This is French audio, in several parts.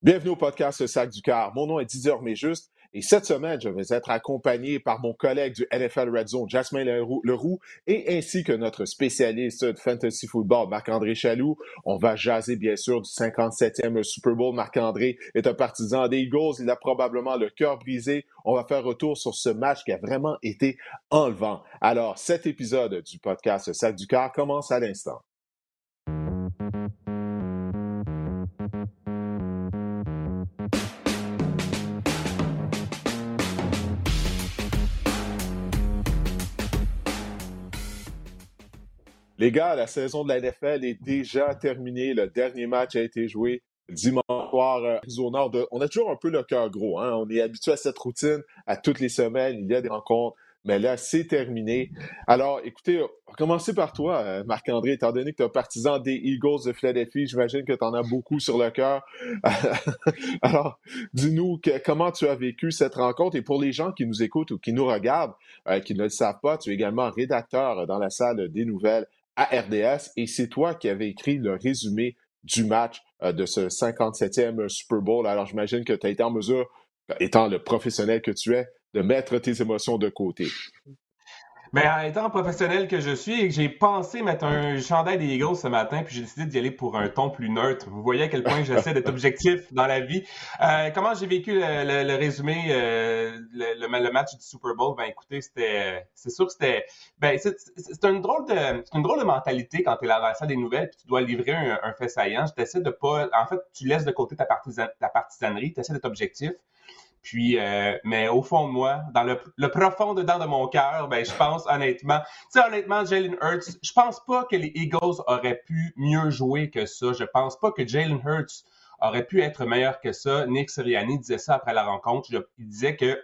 Bienvenue au podcast Sac du Car. Mon nom est Didier Juste et cette semaine, je vais être accompagné par mon collègue du NFL Red Zone, Jasmin Leroux, et ainsi que notre spécialiste de fantasy football, Marc-André Chaloux. On va jaser bien sûr du 57e Super Bowl. Marc-André est un partisan des Eagles. Il a probablement le cœur brisé. On va faire retour sur ce match qui a vraiment été enlevant. Alors, cet épisode du podcast Sac du Car commence à l'instant. Les gars, la saison de la NFL est déjà terminée. Le dernier match a été joué dimanche soir à Arizona. On a toujours un peu le cœur gros. Hein? On est habitué à cette routine. À toutes les semaines, il y a des rencontres. Mais là, c'est terminé. Alors, écoutez, on par toi, euh, Marc-André, étant donné que tu es un partisan des Eagles de Philadelphie. J'imagine que tu en as beaucoup sur le cœur. Alors, dis-nous comment tu as vécu cette rencontre? Et pour les gens qui nous écoutent ou qui nous regardent, euh, qui ne le savent pas, tu es également rédacteur dans la salle des nouvelles à RDS et c'est toi qui avais écrit le résumé du match euh, de ce 57e Super Bowl. Alors j'imagine que tu as été en mesure, étant le professionnel que tu es, de mettre tes émotions de côté. Mais en étant professionnel que je suis, j'ai pensé mettre un chandail des Eagles ce matin, puis j'ai décidé d'y aller pour un ton plus neutre. Vous voyez à quel point j'essaie d'être objectif dans la vie. Euh, comment j'ai vécu le, résumé, euh, le, le, match du Super Bowl? Ben écoutez, c'était, c'est sûr que c'était, ben c'est, une drôle de, c'est une drôle de mentalité quand tu es la salle des nouvelles, puis tu dois livrer un, fait saillant. Je t'essaie de pas, en fait, tu laisses de côté ta, partisan, ta partisanerie, tu essaies d'être objectif. Puis, euh, mais au fond de moi, dans le, profond dedans de mon cœur, ben, je pense honnêtement, tu sais, honnêtement, Jalen Hurts, je pense pas que les Eagles auraient pu mieux jouer que ça. Je pense pas que Jalen Hurts aurait pu être meilleur que ça. Nick Sirianni disait ça après la rencontre. il disait que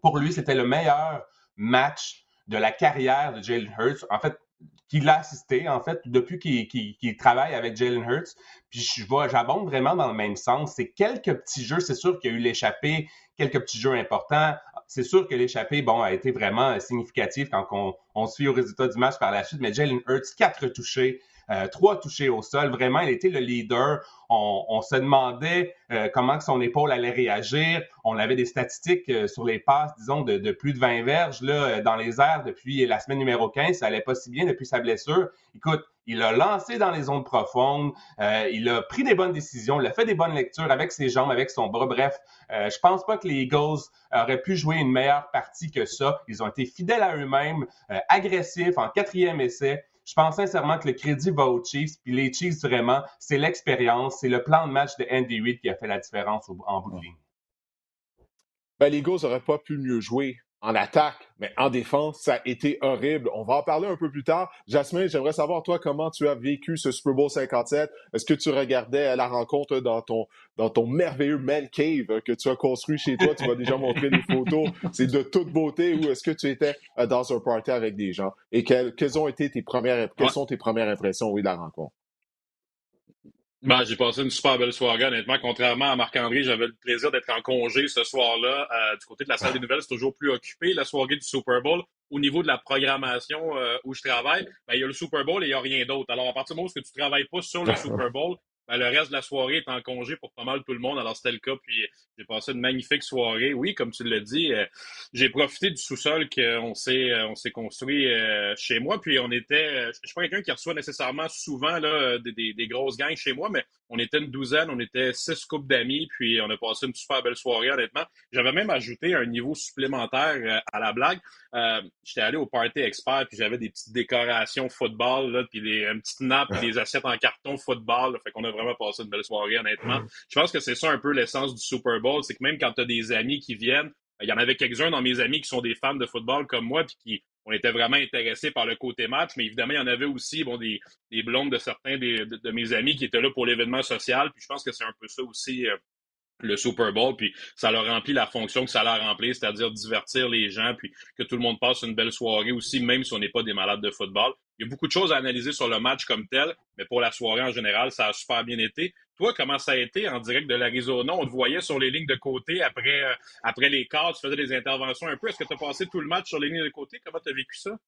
pour lui, c'était le meilleur match de la carrière de Jalen Hurts. En fait, qu'il a assisté, en fait, depuis qu'il travaille avec Jalen Hurts. Puis j'abonde vraiment dans le même sens. C'est quelques petits jeux. C'est sûr qu'il y a eu l'échappée, quelques petits jeux importants. C'est sûr que l'échappée, bon, a été vraiment significatif quand on, on suit au résultat du match par la suite. Mais Jalen Hurts, quatre touchés, euh, trois touchés au sol. Vraiment, il était le leader. On, se demandait euh, comment son épaule allait réagir. On avait des statistiques euh, sur les passes, disons, de, plus de 20 verges là, dans les airs depuis la semaine numéro 15. Ça allait pas si bien depuis sa blessure. Écoute, il a lancé dans les zones profondes, il a pris des bonnes décisions, il a fait des bonnes lectures avec ses jambes, avec son bras. Bref, je pense pas que les Eagles auraient pu jouer une meilleure partie que ça. Ils ont été fidèles à eux-mêmes, agressifs en quatrième essai. Je pense sincèrement que le crédit va aux Chiefs. Puis les Chiefs, vraiment, c'est l'expérience, c'est le plan de match de Andy Reid qui a fait la différence en bout de ligne. Ben, les Eagles n'auraient pas pu mieux jouer en attaque, mais en défense, ça a été horrible. On va en parler un peu plus tard. Jasmine, j'aimerais savoir, toi, comment tu as vécu ce Super Bowl 57. Est-ce que tu regardais la rencontre dans ton, dans ton merveilleux man cave que tu as construit chez toi? Tu m'as déjà montré des photos. C'est de toute beauté. Ou est-ce que tu étais euh, dans un party avec des gens? Et quelles, ont été tes premières, quelles sont tes premières impressions, oui, de la rencontre? Ben, j'ai passé une super belle soirée, honnêtement. Contrairement à Marc-André, j'avais le plaisir d'être en congé ce soir-là. Euh, du côté de la salle des nouvelles, c'est toujours plus occupé, la soirée du Super Bowl. Au niveau de la programmation euh, où je travaille, ben, il y a le Super Bowl et il n'y a rien d'autre. Alors, à partir du moment où tu ne travailles pas sur le Super Bowl, ben, le reste de la soirée est en congé pour pas mal tout le monde. Alors, c'était le cas. Puis, j'ai passé une magnifique soirée. Oui, comme tu l'as dit, euh, j'ai profité du sous-sol qu'on s'est, euh, on s'est construit euh, chez moi. Puis, on était, je suis pas quelqu'un qui reçoit nécessairement souvent des, des, grosses gangs chez moi, mais on était une douzaine, on était six couples d'amis. Puis, on a passé une super belle soirée, honnêtement. J'avais même ajouté un niveau supplémentaire à la blague. j'étais allé au Party Expert, puis j'avais des petites décorations football, là, puis des, une petite nappe, puis des assiettes en carton football. fait qu'on a vraiment passé une belle soirée, honnêtement. Je pense que c'est ça un peu l'essence du Super Bowl, c'est que même quand tu as des amis qui viennent, il y en avait quelques-uns dans mes amis qui sont des fans de football comme moi, puis qui on était vraiment intéressés par le côté match, mais évidemment, il y en avait aussi bon, des, des blondes de certains de, mes amis qui étaient là pour l'événement social. Puis je pense que c'est un peu ça aussi euh, le Super Bowl, puis ça leur remplit la fonction que ça leur remplit, c'est-à-dire divertir les gens, puis que tout le monde passe une belle soirée aussi, même si on n'est pas des malades de football. Il y a beaucoup de choses à analyser sur le match comme tel, mais pour la soirée en général, ça a super bien été. Comment ça a été en direct de l'Arizona? On te voyait sur les lignes de côté après, euh, après les quarts, tu faisais des interventions un peu. Est-ce que tu as passé tout le match sur les lignes de côté? Comment tu as vécu ça?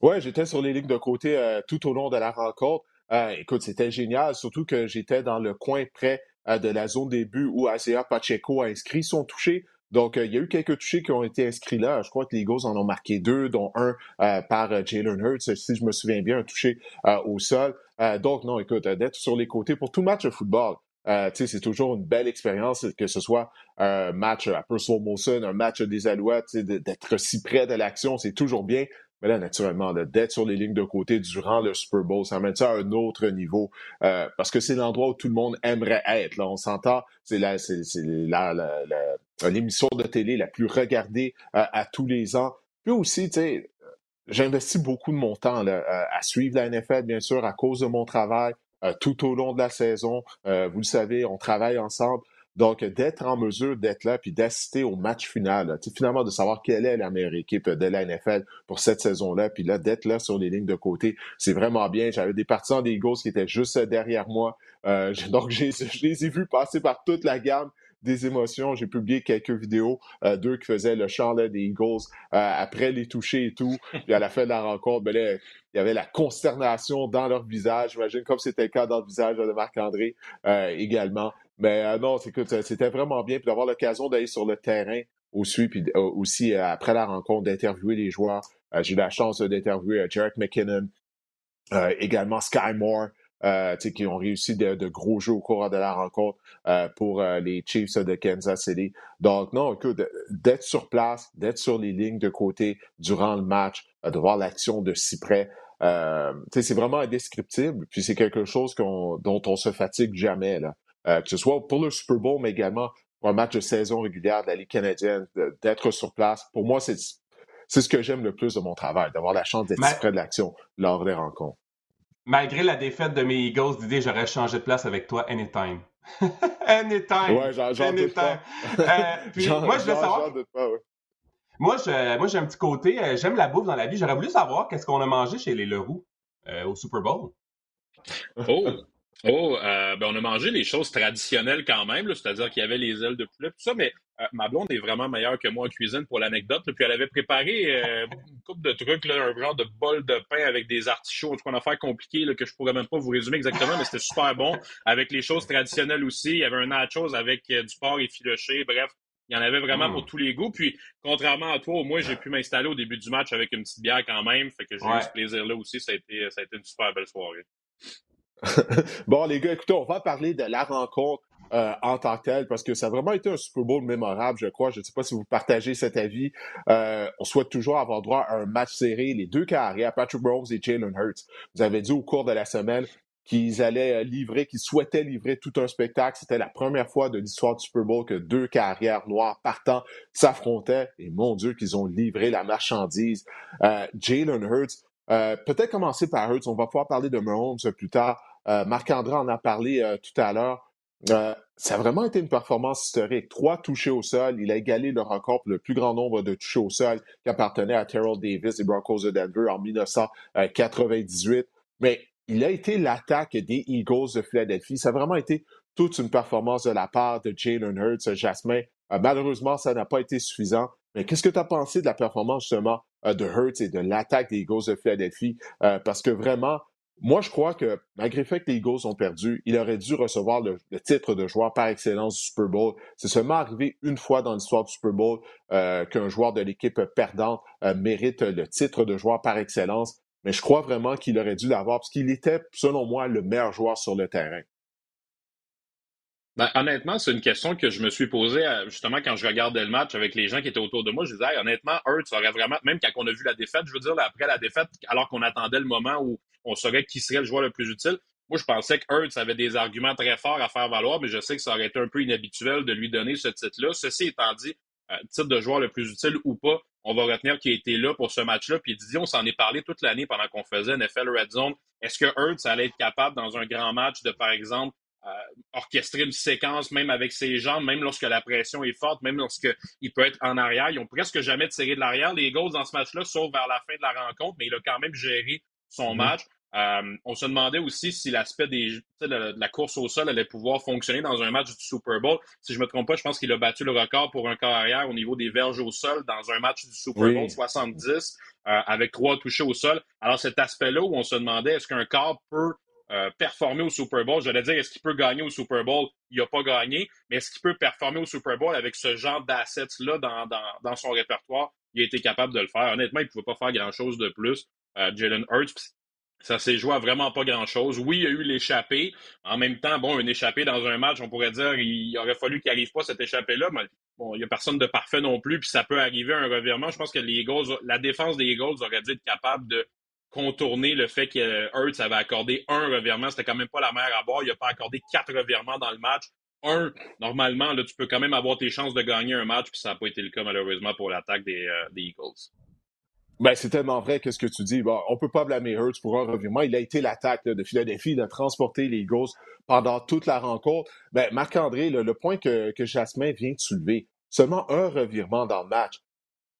Oui, j'étais sur les lignes de côté euh, tout au long de la rencontre. Euh, écoute, c'était génial, surtout que j'étais dans le coin près de la zone début où Isaiah Pacheco a inscrit son touché. Donc, il y a eu quelques touchés qui ont été inscrits là. Je crois que les Eagles en ont marqué deux, dont un par Jalen Hurts, si je me souviens bien, un touché au sol. donc, non, écoute, d'être sur les côtés pour tout match de football, euh, c'est toujours une belle expérience, que ce soit un match à slow motion, un match des Alouettes, d'être si près de l'action, c'est toujours bien. Mais là, naturellement, d'être sur les lignes de côté durant le Super Bowl, ça ça à un autre niveau. Euh, parce que c'est l'endroit où tout le monde aimerait être. Là, on s'entend, c'est la, c'est, l'émission de télé la plus regardée euh, à tous les ans. Puis aussi, tu sais, j'investis beaucoup de mon temps là, à suivre la NFL, bien sûr, à cause de mon travail, euh, tout au long de la saison. Euh, vous le savez, on travaille ensemble. Donc, d'être en mesure d'être là puis d'assister au match final, finalement de savoir quelle est la meilleure équipe de la NFL pour cette saison-là, puis là, d'être là sur les lignes de côté, c'est vraiment bien. J'avais des partisans des Eagles qui étaient juste derrière moi. Euh, donc, je les ai vus passer par toute la gamme des émotions. J'ai publié quelques vidéos euh, d'eux qui faisaient le chant des Eagles euh, après les toucher et tout. Puis à la fin de la rencontre, ben là, il y avait la consternation dans leur visage. J'imagine comme c'était le cas dans le visage de Marc-André euh, également. Mais non, c'était vraiment bien. Puis d'avoir l'occasion d'aller sur le terrain aussi, puis aussi après la rencontre, d'interviewer les joueurs. J'ai eu la chance d'interviewer Jarek McKinnon, également Sky Moore. Euh, qui ont réussi de, gros jeux au cours de la rencontre euh, pour euh, les Chiefs de Kansas City. Donc, non, écoute, d'être sur place, d'être sur les lignes de côté durant le match, de voir l'action de si près, c'est vraiment indescriptible. Puis c'est quelque chose dont on se fatigue jamais, là. Que ce soit pour le Super Bowl, mais également pour un match de saison régulière de la Ligue canadienne, d'être sur place. Pour moi, c'est c'est ce que j'aime le plus de mon travail, d'avoir la chance d'être si près de l'action lors des rencontres. Malgré la défaite de mes Eagles, Didier, j'aurais changé de place avec toi anytime. anytime. Ouais, j'en doute pas. Euh, moi, je veux savoir. Moi, moi, j'ai un petit côté. Euh, j'aime la bouffe dans la vie. J'aurais voulu savoir qu'est-ce qu'on a mangé chez les Leroux euh, au Super Bowl. Oh! Oh, euh, ben on a mangé les choses traditionnelles quand même, c'est-à-dire qu'il y avait les ailes de poulet, tout ça, mais euh, ma blonde est vraiment meilleure que moi en cuisine pour l'anecdote. Puis elle avait préparé euh, une coupe de trucs, là, un genre de bol de pain avec des artichauts, en tout cas une affaire compliquée là, que je pourrais même pas vous résumer exactement, mais c'était super bon. Avec les choses traditionnelles aussi, il y avait un nachos avec du porc effiloché, bref. Il y en avait vraiment pour mm. tous les goûts. Puis, contrairement à toi, au moins, j'ai pu m'installer au début du match avec une petite bière quand même. Fait que j'ai eu ce plaisir-là aussi. Ça a, été, ça a été une super belle soirée. bon, les gars, écoutez, on va parler de la rencontre euh, en tant que telle, parce que ça a vraiment été un Super Bowl mémorable, je crois. Je ne sais pas si vous partagez cet avis. Euh, on souhaite toujours avoir droit à un match serré, les deux carrières, Patrick Rose et Jalen Hurts. Vous avez dit au cours de la semaine qu'ils allaient euh, livrer, qu'ils souhaitaient livrer tout un spectacle. C'était la première fois de l'histoire du Super Bowl que deux carrières noires partant s'affrontaient. Et mon Dieu, qu'ils ont livré la marchandise. Jalen Hurts, peut-être commencer par Hurts. On va pouvoir parler de Mahomes plus tard. Euh, Marc-André en a parlé euh, tout à l'heure. Euh, ça a vraiment été une performance historique. Trois touchés au sol. Il a égalé le record pour le plus grand nombre de touchés au sol qui appartenait à Terrell Davis et Broncos de Denver en 1998. Mais il a été l'attaque des Eagles de Philadelphie. Ça a vraiment été toute une performance de la part de Jalen Hurts, Jasmin. malheureusement, ça n'a pas été suffisant. Mais qu'est-ce que tu as pensé de la performance justement de Hurts et de l'attaque des Eagles de Philadelphie? parce que vraiment, moi, je crois que malgré le fait que les Eagles ont perdu, il aurait dû recevoir le, titre de joueur par excellence du Super Bowl. C'est seulement arrivé une fois dans l'histoire du Super Bowl euh, qu'un joueur de l'équipe perdante euh, mérite le titre de joueur par excellence. Mais je crois vraiment qu'il aurait dû l'avoir parce qu'il était, selon moi, le meilleur joueur sur le terrain. Ben, honnêtement, c'est une question que je me suis posée justement quand je regardais le match avec les gens qui étaient autour de moi. Je disais, honnêtement, Hurts aurait vraiment, même quand on a vu la défaite, je veux dire, après la défaite, alors qu'on attendait le moment où on saurait qui serait le joueur le plus utile, moi, je pensais que Hurts avait des arguments très forts à faire valoir, mais je sais que ça aurait été un peu inhabituel de lui donner ce titre-là. Ceci étant dit, euh, titre de joueur le plus utile ou pas, on va retenir qu'il a été là pour ce match-là. Puis Didier, on s'en est parlé toute l'année pendant qu'on faisait NFL Red Zone. Est-ce que Hurts allait être capable, dans un grand match, de, par exemple, euh, orchestrer une séquence, même avec ses jambes, même lorsque la pression est forte, même lorsqu'il peut être en arrière? Ils ont presque jamais tiré de l'arrière, les Eagles, dans ce match-là, sauf vers la fin de la rencontre, mais il a quand même géré son mm-hmm. match. Euh, on se demandait aussi si l'aspect de, de, la course au sol allait pouvoir fonctionner dans un match du Super Bowl. Si je me trompe pas, je pense qu'il a battu le record pour un corps arrière au niveau des verges au sol dans un match du Super Bowl 70 euh, avec trois touchés au sol. Alors cet aspect-là où on se demandait est-ce qu'un corps peut euh, performer au Super Bowl? J'allais dire, est-ce qu'il peut gagner au Super Bowl? Il n'a pas gagné, mais est-ce qu'il peut performer au Super Bowl avec ce genre d'assets-là dans, dans, dans, son répertoire? Il a été capable de le faire. Honnêtement, il ne pouvait pas faire grand-chose de plus. Euh, Jalen Hurts, ça s'est joué à vraiment pas grand-chose. Oui, il y a eu l'échappée. En même temps, bon, une échappée dans un match, on pourrait dire, il aurait fallu qu'il n'arrive pas cette échappée-là, mais bon, il n'y a personne de parfait non plus, puis ça peut arriver un revirement. Je pense que la défense des Eagles aurait dû être capable de contourner le fait que Hurts avait accordé un revirement. C'était quand même pas la mer à boire. Il n'a pas accordé quatre revirements dans le match. Un, normalement, là, tu peux quand même avoir tes chances de gagner un match, puis ça n'a pas été le cas malheureusement pour l'attaque des, euh, des Eagles. Ben, c'est tellement vrai que ce que tu dis. Bon, on peut pas blâmer Hurts pour un revirement. Il a été l'attaque de Philadelphie. Il a transporté les Eagles pendant toute la rencontre. Ben, Marc-André, le, point que, que Jasmin vient de soulever, seulement un revirement dans le match.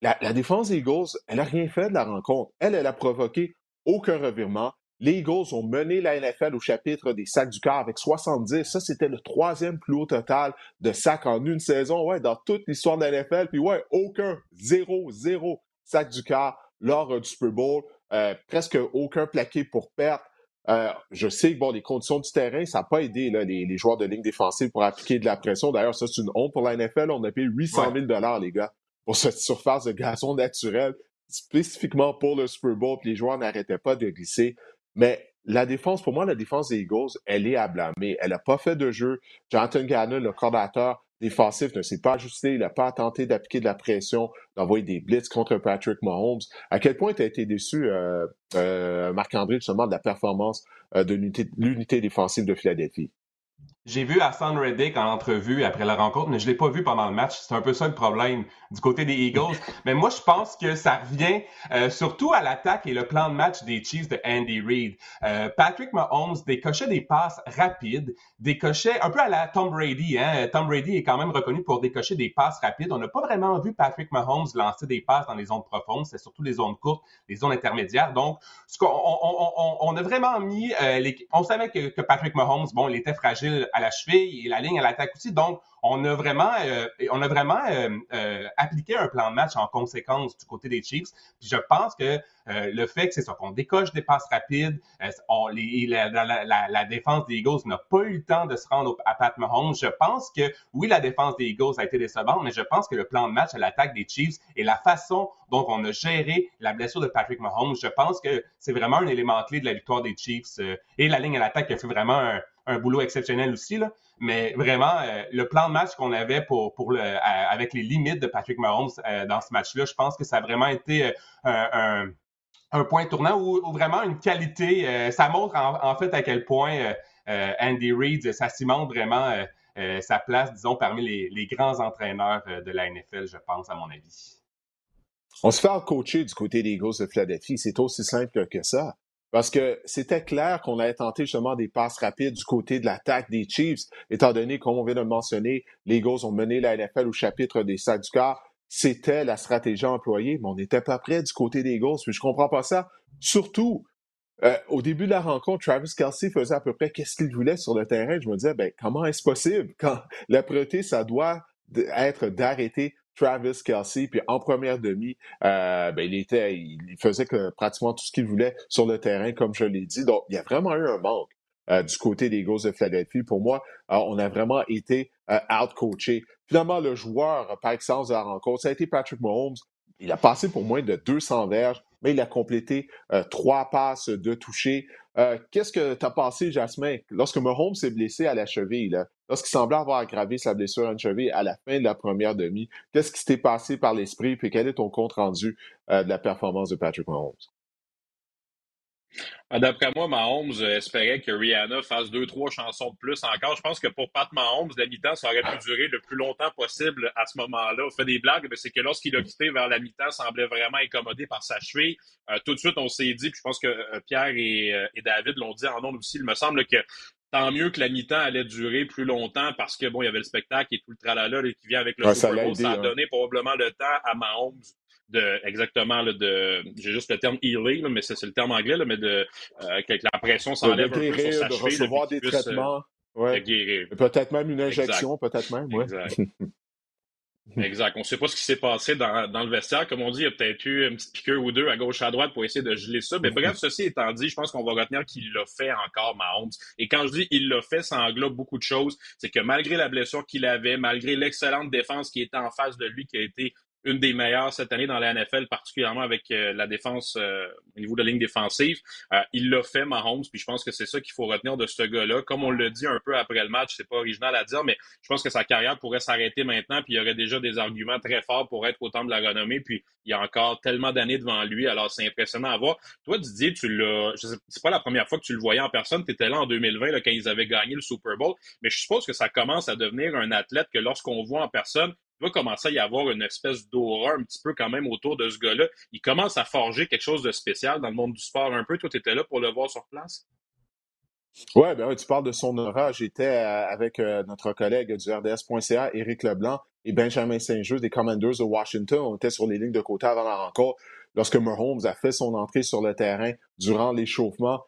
La, la défense des Eagles, elle n'a rien fait de la rencontre. Elle, elle a provoqué aucun revirement. Les Eagles ont mené la NFL au chapitre des sacs du quart avec 70. Ça, c'était le troisième plus haut total de sacs en une saison, ouais, dans toute l'histoire de la NFL. Puis ouais, aucun, zéro, zéro sac du quart lors du Super Bowl. Euh, presque aucun plaqué pour perte. Euh, je sais que bon, les conditions du terrain, ça n'a pas aidé là, les, joueurs de ligne défensive pour appliquer de la pression. D'ailleurs, ça, c'est une honte pour la NFL. On a payé 800 000 les gars, pour cette surface de gazon naturel spécifiquement pour le Super Bowl, puis les joueurs n'arrêtaient pas de glisser. Mais la défense, pour moi, la défense des Eagles, elle est à blâmer. Elle n'a pas fait de jeu. Jonathan Gannon, le coordinateur défensif, ne s'est pas ajusté. Il n'a pas tenté d'appliquer de la pression, d'envoyer des blitz contre Patrick Mahomes. À quel point tu as été déçu, euh, euh, Marc-André, justement, de la performance euh, de l'unité défensive de Philadelphie? J'ai vu Hassan Reddick en entrevue après la rencontre, mais je l'ai pas vu pendant le match. C'est un peu ça le problème du côté des Eagles. Mais moi, je pense que ça revient euh, surtout à l'attaque et le plan de match des Chiefs de Andy Reid. Euh, Patrick Mahomes décochait des passes rapides, décochait un peu à la Tom Brady. Hein? Tom Brady est quand même reconnu pour décocher des passes rapides. On n'a pas vraiment vu Patrick Mahomes lancer des passes dans les zones profondes. C'est surtout les zones courtes, les zones intermédiaires. Donc, ce on, on, on, a vraiment mis... Euh, les... On savait que, que Patrick Mahomes, bon, il était fragile à la cheville et la ligne à l'attaque aussi. Donc, on a vraiment, euh, on a vraiment euh, euh, appliqué un plan de match en conséquence du côté des Chiefs. Puis je pense que le fait que c'est ça, qu'on décoche des passes rapides, on, les, la, la, la, défense des Eagles n'a pas eu le temps de se rendre à Pat Mahomes. Je pense que oui, la défense des Eagles a été décevante, mais je pense que le plan de match à l'attaque des Chiefs et la façon dont on a géré la blessure de Patrick Mahomes, je pense que c'est vraiment un élément clé de la victoire des Chiefs et la ligne à l'attaque a fait vraiment un, un boulot exceptionnel aussi. Mais vraiment, euh, le plan de match qu'on avait pour, avec les limites de Patrick Mahomes euh, dans ce match-là, je pense que ça a vraiment été euh, un, point tournant ou, vraiment une qualité. ça montre en, fait à quel point Andy Reid, ça cimente vraiment sa place, disons, parmi les, les, grands entraîneurs de la NFL, je pense, à mon avis. On se fait coacher du côté des Eagles de Philadelphie. C'est aussi simple que ça. Parce que c'était clair qu'on allait tenter justement des passes rapides du côté de l'attaque des Chiefs, étant donné, comme on vient de le mentionner, les Eagles ont mené la NFL au chapitre des sacs du corps. C'était la stratégie employée, mais on n'était pas prêt du côté des Eagles. Puis je comprends pas ça. Surtout, euh, au début de la rencontre, Travis Kelsey faisait à peu près qu'est-ce qu'il voulait sur le terrain. Je me disais, ben, comment est-ce possible? Quand la priorité, ça doit être d'arrêter Travis Kelsey. Puis en première demi, euh, ben, il était, il faisait que pratiquement tout ce qu'il voulait sur le terrain, comme je l'ai dit. Donc, il y a vraiment eu un manque euh, du côté des Eagles de Philadelphie. Pour moi, euh, on a vraiment été out-coaché. Finalement, le joueur par excellence de la rencontre, ça a été Patrick Mahomes. Il a passé pour moins de 200 verges, mais il a complété trois passes de toucher. Qu'est-ce que tu as pensé, Jasmin, lorsque Mahomes s'est blessé à la cheville? Lorsqu'il semblait avoir aggravé sa blessure à une cheville à la fin de la première demi. Qu'est-ce qui s'était passé par l'esprit, puis quel est ton compte rendu euh, de la performance de Patrick Mahomes? Ah, d'après moi, Mahomes euh, espérait que Rihanna fasse deux, trois chansons de plus encore. Je pense que pour Pat Mahomes, la mi-temps, ça aurait pu durer le plus longtemps possible à ce moment-là. On fait des blagues, mais c'est que lorsqu'il a quitté vers la mi-temps, semblait vraiment incommodé par sa cheville. Euh, tout de suite, on s'est dit, puis je pense que Pierre et, David l'ont dit en nom aussi, il me semble que tant mieux que la mi-temps allait durer plus longtemps parce que bon, il y avait le spectacle et tout le tralala qui vient avec le Super Bowl. Ça a, donné probablement le temps à Mahomes de exactement de j'ai juste le terme healing mais c'est le terme anglais mais de euh, que la pression s'enlève un peu sur sa de recevoir des traitements euh, de guérir peut-être même une injection peut-être même ouais. Exact. On ne sait pas ce qui s'est passé dans, dans, le vestiaire. Comme on dit, il y a peut-être eu une petite piqûre ou deux à gauche, à droite pour essayer de geler ça. Mais bref, ceci étant dit, je pense qu'on va retenir qu'il l'a fait encore, Mahomes. Et quand je dis il l'a fait, ça englobe beaucoup de choses. C'est que malgré la blessure qu'il avait, malgré l'excellente défense qui était en face de lui, qui a été une des meilleures cette année dans la NFL, particulièrement avec euh, la défense euh, au niveau de la ligne défensive. Euh, il l'a fait, Mahomes, puis je pense que c'est ça qu'il faut retenir de ce gars-là. Comme on le dit un peu après le match, c'est pas original à dire, mais je pense que sa carrière pourrait s'arrêter maintenant, puis il y aurait déjà des arguments très forts pour être au temps de la renommée, puis il y a encore tellement d'années devant lui, alors c'est impressionnant à voir. Toi, Didier, tu l'as, c'est pas la première fois que tu le voyais en personne, tu étais là en 2020 là, quand ils avaient gagné le Super Bowl, mais je suppose que ça commence à devenir un athlète que lorsqu'on voit en personne, va commencer à y avoir une espèce d'aura un petit peu quand même autour de ce gars-là. Il commence à forger quelque chose de spécial dans le monde du sport un peu. Toi, tu étais là pour le voir sur place? Ouais, ben tu parles de son aura. J'étais euh, avec euh, notre collègue du RDS.ca, Éric Leblanc, et Benjamin Saint-Just des Commanders de Washington. On était sur les lignes de côté avant la rencontre lorsque Mahomes a fait son entrée sur le terrain durant l'échauffement.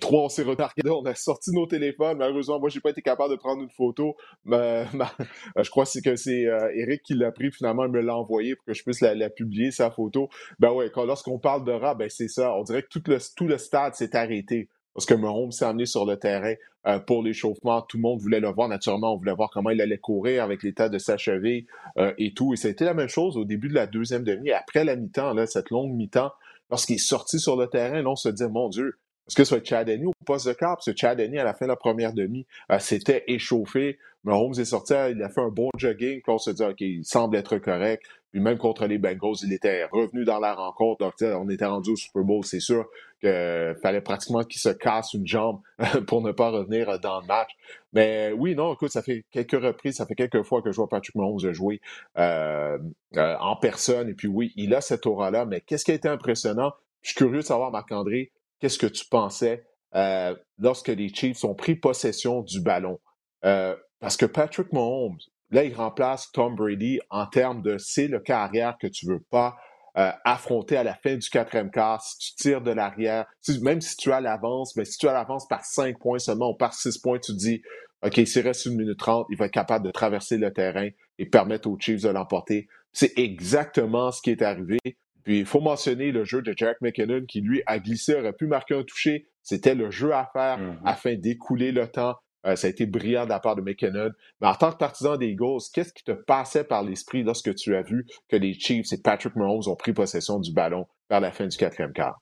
Trois, on s'est retardés, on a sorti nos téléphones. Malheureusement, moi, j'ai pas été capable de prendre une photo. Mais, je crois que c'est euh, Eric qui l'a pris. Finalement, il me l'a envoyé pour que je puisse la, publier, sa photo. Ben ouais, lorsqu'on parle de rap, ben c'est ça. On dirait que tout le, stade s'est arrêté. Parce que Mahomes s'est amené sur le terrain euh, pour l'échauffement. Tout le monde voulait le voir. Naturellement, on voulait voir comment il allait courir avec l'état de sa cheville euh, et tout. Et ça a été la même chose au début de la deuxième demi. Après la mi-temps, cette longue mi-temps, lorsqu'il est sorti sur le terrain, on se dit, mon Dieu, est-ce que ce soit Chad ou poste de cap? Parce que Chad à la fin de la première demi, euh, s'était échauffé. Mahomes est sorti, il a fait un bon jogging, puis on se dit, OK, il semble être correct. Puis même contre les Bengals, il était revenu dans la rencontre. Donc, on était rendu au Super Bowl, c'est sûr qu'il fallait pratiquement qu'il se casse une jambe pour ne pas revenir dans le match. Mais oui, non, écoute, ça fait quelques reprises, ça fait quelques fois que je vois Patrick Mahomes jouer euh, euh, en personne. Et puis oui, il a cette aura-là. Mais qu'est-ce qui a été impressionnant? Je suis curieux de savoir, Marc-André, qu'est-ce que tu pensais euh, lorsque les Chiefs ont pris possession du ballon? Euh, parce que Patrick Mahomes, là, il remplace Tom Brady en termes de c'est le carrière que tu veux pas euh, affronter à la fin du quatrième quart. Si tu tires de l'arrière, même si tu as l'avance, mais si tu as l'avance par cinq points seulement ou par six points, tu dis OK, s'il reste une minute trente, il va être capable de traverser le terrain et permettre aux Chiefs de l'emporter. C'est exactement ce qui est arrivé. Puis il faut mentionner le jeu de Jack McKinnon qui, lui, a glissé, aurait pu marquer un toucher. C'était le jeu à faire mm-hmm. afin d'écouler le temps. Euh, ça a été brillant de la part de McKinnon. Mais en tant que partisan des Eagles, qu'est-ce qui te passait par l'esprit lorsque tu as vu que les Chiefs et Patrick Mahomes ont pris possession du ballon vers la fin du quatrième quart?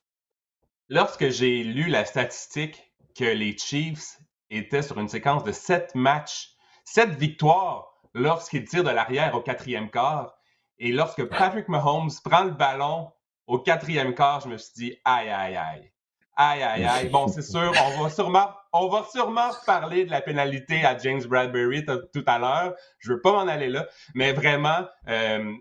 Lorsque j'ai lu la statistique que les Chiefs étaient sur une séquence de sept matchs, sept victoires lorsqu'ils tirent de l'arrière au quatrième quart, et lorsque Patrick Mahomes prend le ballon au quatrième quart, je me suis dit aïe, aïe, aïe. Aïe, aïe, aïe. Bon, c'est sûr, on va sûrement, on va sûrement parler de la pénalité à James Bradbury tout à l'heure. Je veux pas m'en aller là, mais vraiment, euh,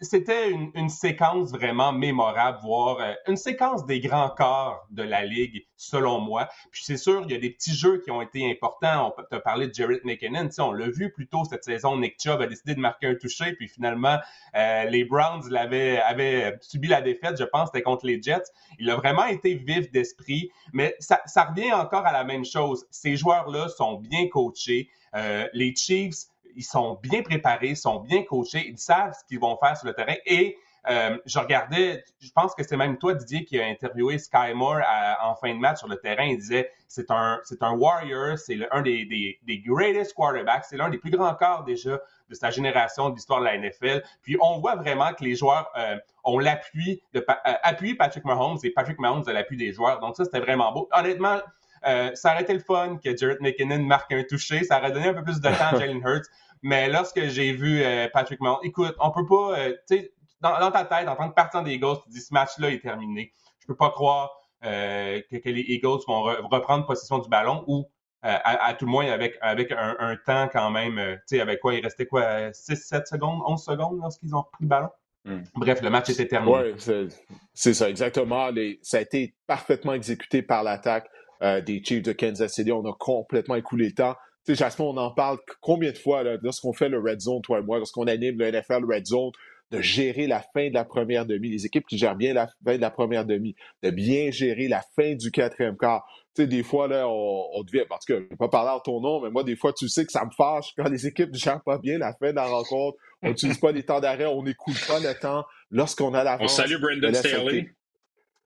c'était une, séquence vraiment mémorable, voire euh, une séquence des grands corps de la Ligue, selon moi. Puis c'est sûr, il y a des petits jeux qui ont été importants. On peut parler de Jared McKinnon. on l'a vu plus tôt cette saison, Nick Chubb a décidé de marquer un toucher, puis finalement, euh, les Browns l'avaient, avaient subi la défaite, je pense, c'était contre les Jets. Il a vraiment été vif d'esprit, mais ça, ça revient encore à la même chose. Ces joueurs-là sont bien coachés. Euh, les Chiefs ils sont bien préparés, sont bien coachés, ils savent ce qu'ils vont faire sur le terrain. Et euh, je regardais, je pense que c'est même toi, Didier, qui a interviewé Sky Moore en fin de match sur le terrain. Il disait c'est un, c'est un warrior, c'est un des, des, des, greatest quarterbacks, c'est l'un des plus grands corps déjà de sa génération de l'histoire de la NFL. Puis on voit vraiment que les joueurs euh, ont l'appui de euh, Patrick Mahomes et Patrick Mahomes a l'appui des joueurs. Donc ça, c'était vraiment beau. Honnêtement, euh, ça aurait été le fun que Jared McKinnon marque un toucher. Ça aurait donné un peu plus de temps à Jalen Hurts. Mais lorsque j'ai vu euh, Patrick Mahomes, écoute, on peut pas, euh, tu sais, dans, ta tête, en tant que partisan des Eagles, tu dis ce match-là est terminé. Je peux pas croire que, les Eagles vont reprendre possession du ballon ou à, tout le moins avec, avec un, temps quand même, tu sais, avec quoi, il restait quoi, 6, 7 secondes, 11 secondes lorsqu'ils ont repris le ballon? Hmm. Bref, le match était terminé. Oui, c'est ça, exactement. ça a été parfaitement exécuté par l'attaque des Chiefs de Kansas City. On a complètement écoulé le temps. Tu sais, Jasmine, on en parle combien de fois lorsqu'on fait le Red Zone, toi et moi, lorsqu'on anime le NFL Red Zone, de gérer la fin de la première demi, les équipes qui gèrent bien la fin de la première demi, de bien gérer la fin du quatrième quart. Tu sais, des fois, là, on, devient, parce que je ne vais pas parler en ton nom, mais moi, des fois, tu sais que ça me fâche quand les équipes ne gèrent pas bien la fin de la rencontre. On n'utilise pas les temps d'arrêt, on n'écoute pas le temps lorsqu'on a la On salue Brendan Staley.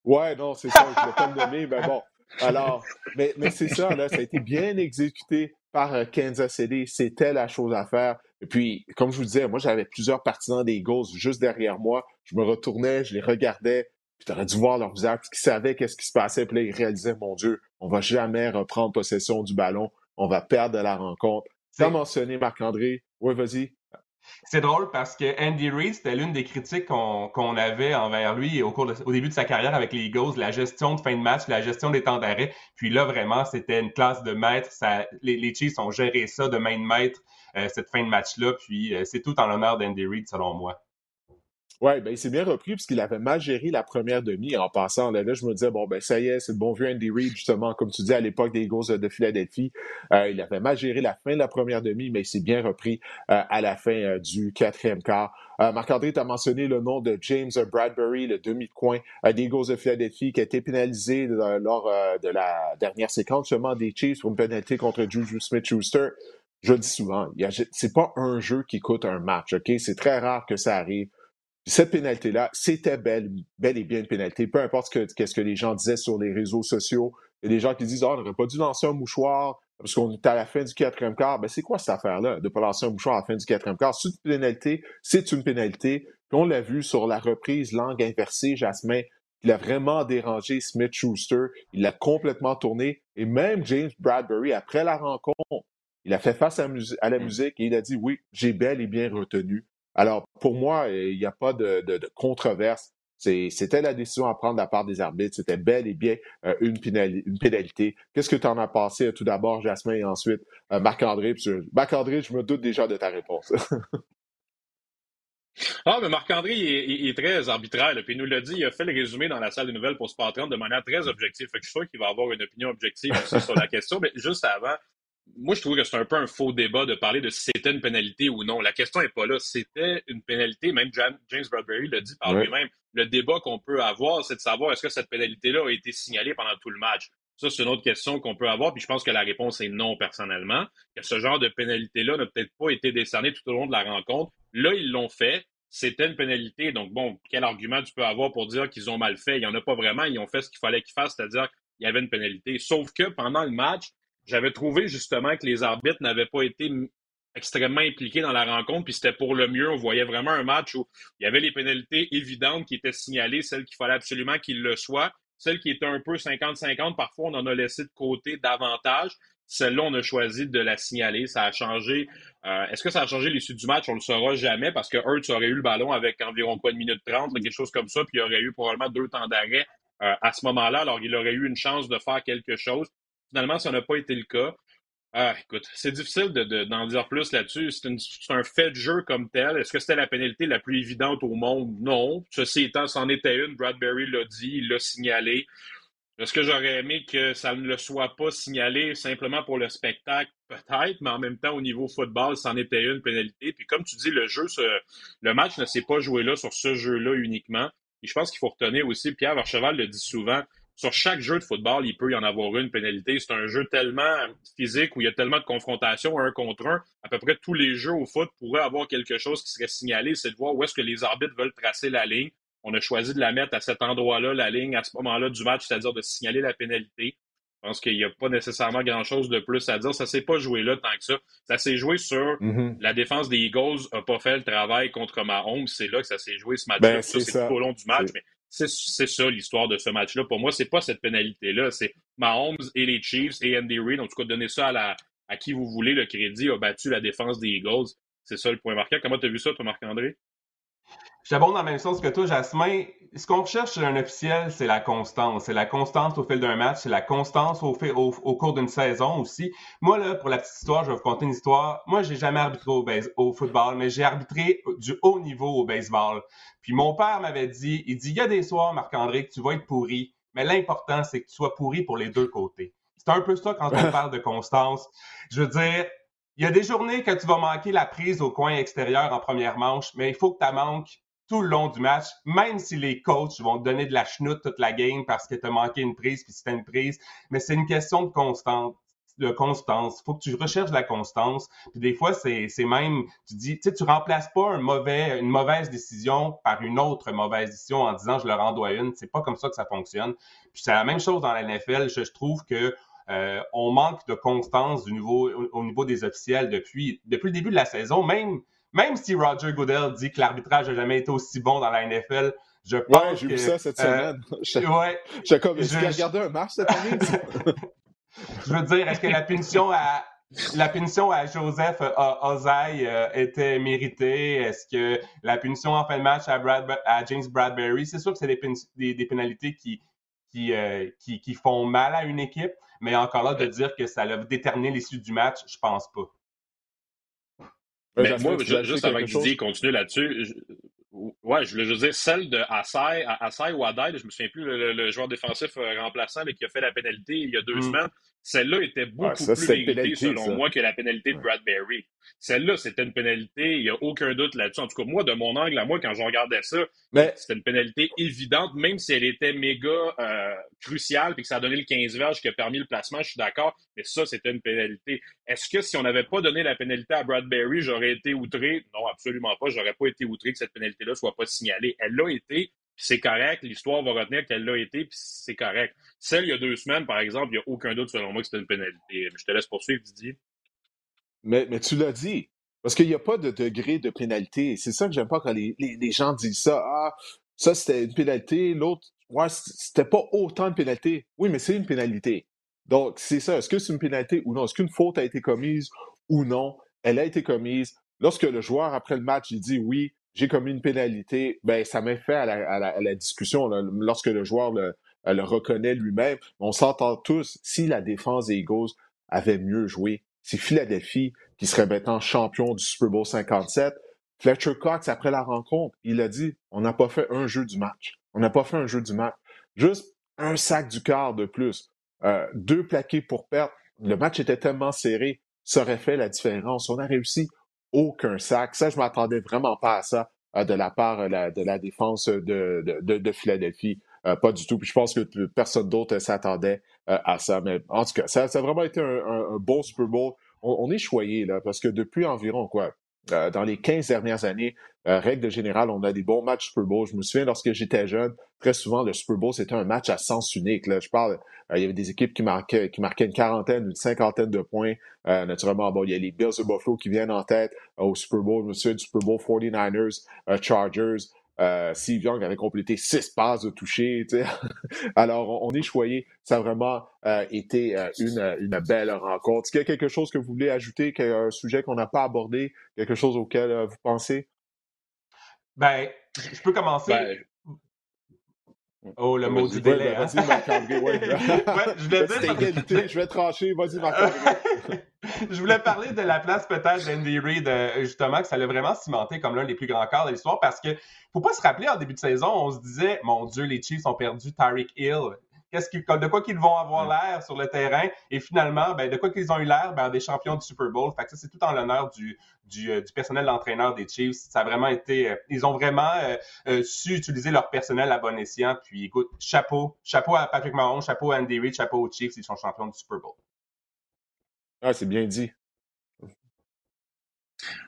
Ouais, non, c'est ça, je ne vais pas le nommer, mais bon. Alors, mais, mais c'est ça, là, ça a été bien exécuté par euh, Kansas City. C'était la chose à faire. Et puis, comme je vous disais, moi, j'avais plusieurs partisans des Eagles juste derrière moi. Je me retournais, je les regardais. Puis tu aurais dû voir leur visage, parce qu'ils savaient qu'est-ce qui se passait. Puis là, ils réalisaient, mon Dieu, on va jamais reprendre possession du ballon. On va perdre la rencontre. Tu as mentionné Marc-André. Oui, vas-y. C'est drôle parce que Andy Reid, c'était l'une des critiques qu'on avait envers lui au, début de sa carrière avec les Eagles, la gestion de fin de match, la gestion des temps d'arrêt. Puis là, vraiment, c'était une classe de maître. Les, les, Chiefs ont géré ça de main de maître, euh, cette fin de match-là. Puis euh, c'est tout en l'honneur d'Andy Reid, selon moi. Oui, ben, il s'est bien repris puisqu'il avait mal géré la première demi en passant. Là, je me disais, bon, ben, ça y est, c'est le bon vieux Andy Reid, justement, comme tu dis, à l'époque des Eagles de Philadelphie. Euh, il avait mal géré la fin de la première demi, mais il s'est bien repris euh, à la fin euh, du quatrième quart. Marc-André, tu as mentionné le nom de James Bradbury, le demi-coin des Eagles de Philadelphie, qui a été pénalisé lors de la dernière séquence seulement des Chiefs pour une pénalité contre Juju Smith-Schuster. Je dis souvent, c'est pas un jeu qui coûte un match, OK? C'est très rare que ça arrive cette pénalité-là, c'était bel, bel et bien une pénalité. Peu importe ce que, ce que les gens disaient sur les réseaux sociaux. Il y a des gens qui disent, oh, on n'aurait pas dû lancer un mouchoir parce qu'on est à la fin du quatrième quart. Ben, c'est quoi cette affaire-là de ne pas lancer un mouchoir à la fin du quatrième quart? C'est une pénalité, c'est une pénalité. Puis on l'a vu sur la reprise langue inversée, Jasmin, il a vraiment dérangé Smith Schuster. Il l'a complètement tourné. Et même James Bradbury, après la rencontre, il a fait face à, à la mm. musique et il a dit oui, j'ai bel et bien retenu alors, pour moi, il n'y a pas de, controverse. C'était la décision à prendre de la part des arbitres. C'était bel et bien euh, une, pénalité. Qu'est-ce que tu en as pensé? Euh, tout d'abord, Jasmin, et ensuite euh, Marc-André? Marc-André, je me doute déjà de ta réponse. Ah, mais Marc-André, il, est très arbitraire. puis il nous l'a dit, il a fait le résumé dans la salle des nouvelles pour Sport 30 de manière très objective. Fait que je suis sûr qu'il va avoir une opinion objective aussi sur la question. Mais juste avant, moi, je trouve que c'est un peu un faux débat de parler de si c'était une pénalité ou non. La question n'est pas là. C'était une pénalité. Même James Bradbury l'a dit par lui-même. Le débat qu'on peut avoir, c'est de savoir est-ce que cette pénalité-là a été signalée pendant tout le match. Ça, c'est une autre question qu'on peut avoir. Puis je pense que la réponse est non, personnellement. Que ce genre de pénalité-là n'a peut-être pas été décerné tout au long de la rencontre. Là, ils l'ont fait. C'était une pénalité. Donc, bon, quel argument tu peux avoir pour dire qu'ils ont mal fait? Il n'y en a pas vraiment. Ils ont fait ce qu'il fallait qu'ils fassent, c'est-à-dire qu'il y avait une pénalité. Sauf que pendant le match, j'avais trouvé justement que les arbitres n'avaient pas été extrêmement impliqués dans la rencontre, puis c'était pour le mieux. On voyait vraiment un match où il y avait les pénalités évidentes qui étaient signalées, celles qu'il fallait absolument qu'il le soit, celles qui étaient un peu 50-50, parfois on en a laissé de côté davantage. Celle-là, on a choisi de la signaler. Ça a changé. Euh, est-ce que ça a changé l'issue du match? On le saura jamais parce que Hurts aurait eu le ballon avec environ quoi, une minute trente, quelque chose comme ça, puis il aurait eu probablement deux temps d'arrêt euh, à ce moment-là. Alors, il aurait eu une chance de faire quelque chose. Finalement, ça n'a pas été le cas. Ah, écoute, c'est difficile d'en dire plus là-dessus. C'est un fait de jeu comme tel. Est-ce que c'était la pénalité la plus évidente au monde? Non. Ceci étant, c'en était une. Bradbury l'a dit, il l'a signalé. Est-ce que j'aurais aimé que ça ne le soit pas signalé simplement pour le spectacle? Peut-être, mais en même temps, au niveau football, c'en était une pénalité. Puis comme tu dis, le jeu, le match ne s'est pas joué là sur ce jeu-là uniquement. Et je pense qu'il faut retenir aussi, Pierre Vercheval le dit souvent, sur chaque jeu de football, il peut y en avoir une pénalité. C'est un jeu tellement physique où il y a tellement de confrontations un contre un. À peu près tous les jeux au foot pourraient avoir quelque chose qui serait signalé, c'est de voir où est-ce que les arbitres veulent tracer la ligne. On a choisi de la mettre à cet endroit-là, la ligne, à ce moment-là du match, c'est-à-dire de signaler la pénalité. Je pense qu'il n'y a pas nécessairement grand-chose de plus à dire. Ça s'est pas joué là tant que ça. Ça s'est joué sur mm-hmm. la défense des Eagles n'a pas fait le travail contre Mahomes. C'est là que ça s'est joué ce match-là. Ben, c'est tout au long du match. Mais c'est ça l'histoire de ce match-là. Pour moi, c'est pas cette pénalité-là. C'est Mahomes et les Chiefs et Andy Reid. En tout cas, donner ça à, qui vous voulez. Le crédit a battu la défense des Eagles. C'est ça le point marquant. Comment tu as vu ça, toi, Marc-André? J'abonde dans la même sens que toi, Jasmin. Ce qu'on recherche chez un officiel, c'est la constance. C'est la constance au fil d'un match, c'est la constance au, au, cours d'une saison aussi. Moi, là, pour la petite histoire, je vais vous conter une histoire. Moi, j'ai jamais arbitré au, au football, mais j'ai arbitré du haut niveau au baseball. Puis mon père m'avait dit, il dit, il y a des soirs, Marc-André, que tu vas être pourri, mais l'important, c'est que tu sois pourri pour les deux côtés. C'est un peu ça quand on parle de constance. Je veux dire, il y a des journées que tu vas manquer la prise au coin extérieur en première manche, mais il faut que tu manques tout le long du match, même si les coachs vont te donner de la chenoute toute la game parce que tu as manqué une prise puis c'était une prise. Mais c'est une question de constante de constance. Faut que tu recherches la constance. Puis des fois, c'est même, tu dis, tu sais, tu remplaces pas une mauvaise décision par une autre mauvaise décision en disant je leur en dois une. C'est pas comme ça que ça fonctionne. Puis c'est la même chose dans la NFL. Je, trouve que euh, on manque de constance niveau, au, niveau des officiels depuis, depuis le début de la saison. Même, même si Roger Goodell dit que l'arbitrage n'a jamais été aussi bon dans la NFL, je pense ouais, j'ai vu ça cette euh, semaine. ouais, j'ai comme, regardé un match cette année? je veux dire, est-ce que la punition à la punition à Joseph Ozai euh, était méritée? Est-ce que la punition en fin de match à, Brad, à James Bradbury, c'est sûr que c'est des, des, pénalités qui, euh, qui, qui, font mal à une équipe, mais encore là, de dire que ça a déterminé l'issue du match, je pense pas. Mais moi, juste avant que Didier continue là-dessus, Ouais, je voulais juste dire celle de Assay, Assay ou Adai, je me souviens plus, le, joueur défensif euh, remplaçant qui a fait la pénalité il y a deux mm. semaines. Celle-là était beaucoup plus méritée, selon moi, que la pénalité de Bradbury. Celle-là, c'était une pénalité, il n'y a aucun doute là-dessus. En tout cas, moi, de mon angle à moi, quand je regardais ça, c'était une pénalité évidente, même si elle était méga euh, cruciale, puis que ça a donné le 15 verges qui a permis le placement, je suis d'accord, mais ça, c'était une pénalité. Est-ce que si on n'avait pas donné la pénalité à Bradbury, j'aurais été outré? Non, absolument pas. J'aurais pas été outré que cette pénalité-là soit pas signalée. Elle l'a été, c'est correct. L'histoire va retenir qu'elle l'a été, puis c'est correct. Celle il y a deux semaines, par exemple, il n'y a aucun doute selon moi que c'était une pénalité. Je te laisse poursuivre, Didier. Mais, mais tu l'as dit. Parce qu'il n'y a pas de degré de pénalité. C'est ça que j'aime pas quand les, les, gens disent ça. Ah, ça c'était une pénalité, l'autre, ouais, c'était pas autant de pénalité. Oui, mais c'est une pénalité. Donc, c'est ça. Est-ce que c'est une pénalité ou non? Est-ce qu'une faute a été commise ou non? Elle a été commise. Lorsque le joueur, après le match, il dit oui, j'ai commis une pénalité, ben, ça met fait à la, discussion lorsque le joueur le, le reconnaît lui-même. On s'entend tous, si la défense des Eagles avait mieux joué, c'est Philadelphie qui serait maintenant champion du Super Bowl 57. Fletcher Cox, après la rencontre, il a dit on n'a pas fait un jeu du match. On n'a pas fait un jeu du match. Juste un sac du quart de plus. Euh, deux plaqués pour perdre. Le match était tellement serré, ça aurait fait la différence. On a réussi aucun sac. Ça, je m'attendais vraiment pas à ça euh, de la part euh, de la défense de, de, Philadelphie. pas du tout. Puis je pense que personne d'autre s'attendait à ça. Mais en tout cas, ça, a vraiment été un, bon Super Bowl. On, est choyé, là, parce que depuis environ, quoi, dans les 15 dernières années, règle générale, on a des bons matchs Super Bowl. Je me souviens, lorsque j'étais jeune, très souvent, le Super Bowl, c'était un match à sens unique. Là. Je parle, il y avait des équipes qui marquaient, qui marquaient une quarantaine, une cinquantaine de points. naturellement, bon, il y a les Bills de Buffalo qui viennent en tête au Super Bowl. Je me souviens du Super Bowl 49ers, Chargers. Euh, Steve Young avait complété six passes de toucher. Alors, on, est choyé. Ça a vraiment euh, été euh, une, belle rencontre. Est-ce qu'il y a quelque chose que vous voulez ajouter, un sujet qu'on n'a pas abordé, quelque chose auquel vous pensez? Ben, je peux commencer. Ben, oh, le mot du délai. Ben, vas-y, Marc-André. Ouais. je vais dire. je vais trancher. Vas-y, Marc-André. je voulais parler de la place peut-être d'Andy Reid, euh, justement, que ça l'a vraiment cimenté comme l'un des plus grands corps de l'histoire parce que faut pas se rappeler en début de saison, on se disait, mon Dieu, les Chiefs ont perdu Tyreek Hill. Qu'est-ce de quoi qu'ils vont avoir l'air sur le terrain? Et finalement, ben, de quoi qu'ils ont eu l'air? Ben, des champions du Super Bowl. Fait que ça, c'est tout en l'honneur du, du, euh, du, personnel d'entraîneur des Chiefs. Ça a vraiment été, euh, ils ont vraiment su utiliser leur personnel à bon escient. Puis écoute, chapeau, chapeau à Patrick Mahomes, chapeau à Andy Reid, chapeau aux Chiefs, ils sont champions du Super Bowl. Ah, c'est bien dit.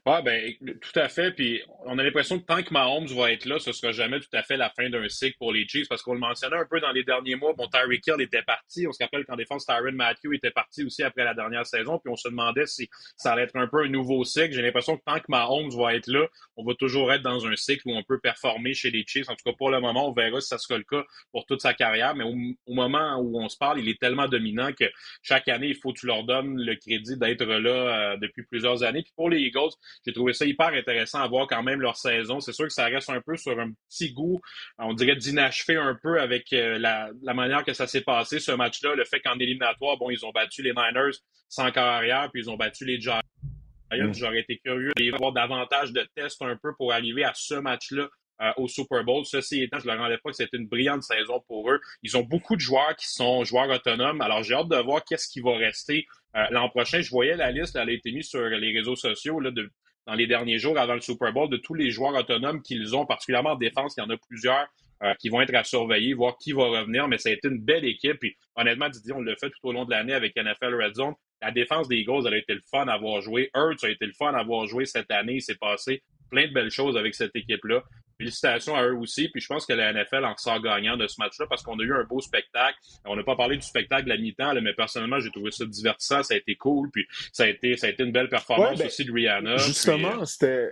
Oui, ben, tout à fait. Puis on a l'impression que tant que Mahomes va être là, ce sera jamais tout à fait la fin d'un cycle pour les Chiefs parce qu'on le mentionnait un peu dans les derniers mois. Bon, Tyreek Hill était parti. On se rappelle qu'en défense, Tyron Matthew était parti aussi après la dernière saison. Puis on se demandait si ça allait être un peu un nouveau cycle. J'ai l'impression que tant que Mahomes va être là, on va toujours être dans un cycle où on peut performer chez les Chiefs. En tout cas, pour le moment, on verra si ça sera le cas pour toute sa carrière. Mais au, moment où on se parle, il est tellement dominant que chaque année, il faut que tu leur donnes le crédit d'être là euh, depuis plusieurs années. Puis pour les Eagles, j'ai trouvé ça hyper intéressant à voir quand même leur saison. C'est sûr que ça reste un peu sur un petit goût, on dirait d'inachevé un peu avec euh, la, manière que ça s'est passé, ce match-là. Le fait qu'en éliminatoire, bon, ils ont battu les Niners sans carrière, puis ils ont battu les Giants. Mm. J'aurais été curieux d'avoir davantage de tests un peu pour arriver à ce match-là euh, au Super Bowl. Ceci étant, je ne leur rendais pas que c'était une brillante saison pour eux. Ils ont beaucoup de joueurs qui sont joueurs autonomes. Alors, j'ai hâte de voir qu'est-ce qui va rester euh, l'an prochain. Je voyais la liste, elle a été mise sur les réseaux sociaux dans les derniers jours avant le Super Bowl de tous les joueurs autonomes qu'ils ont, particulièrement en défense. Il y en a plusieurs euh, qui vont être à surveiller, voir qui va revenir. Mais ça a été une belle équipe. Puis honnêtement, Didier, on l'a fait tout au long de l'année avec NFL Red Zone. La défense des Eagles, elle a été le fun à avoir joué. Hurts a été le fun à avoir joué cette année. Il s'est passé plein de belles choses avec cette équipe-là. Félicitations à eux aussi. Puis je pense que la NFL en sort gagnant de ce match-là parce qu'on a eu un beau spectacle. On n'a pas parlé du spectacle de la mi-temps, mais personnellement, j'ai trouvé ça divertissant. Ça a été cool. Puis ça a été, ça a été une belle performance ben, aussi de Rihanna. Justement, euh, c'était.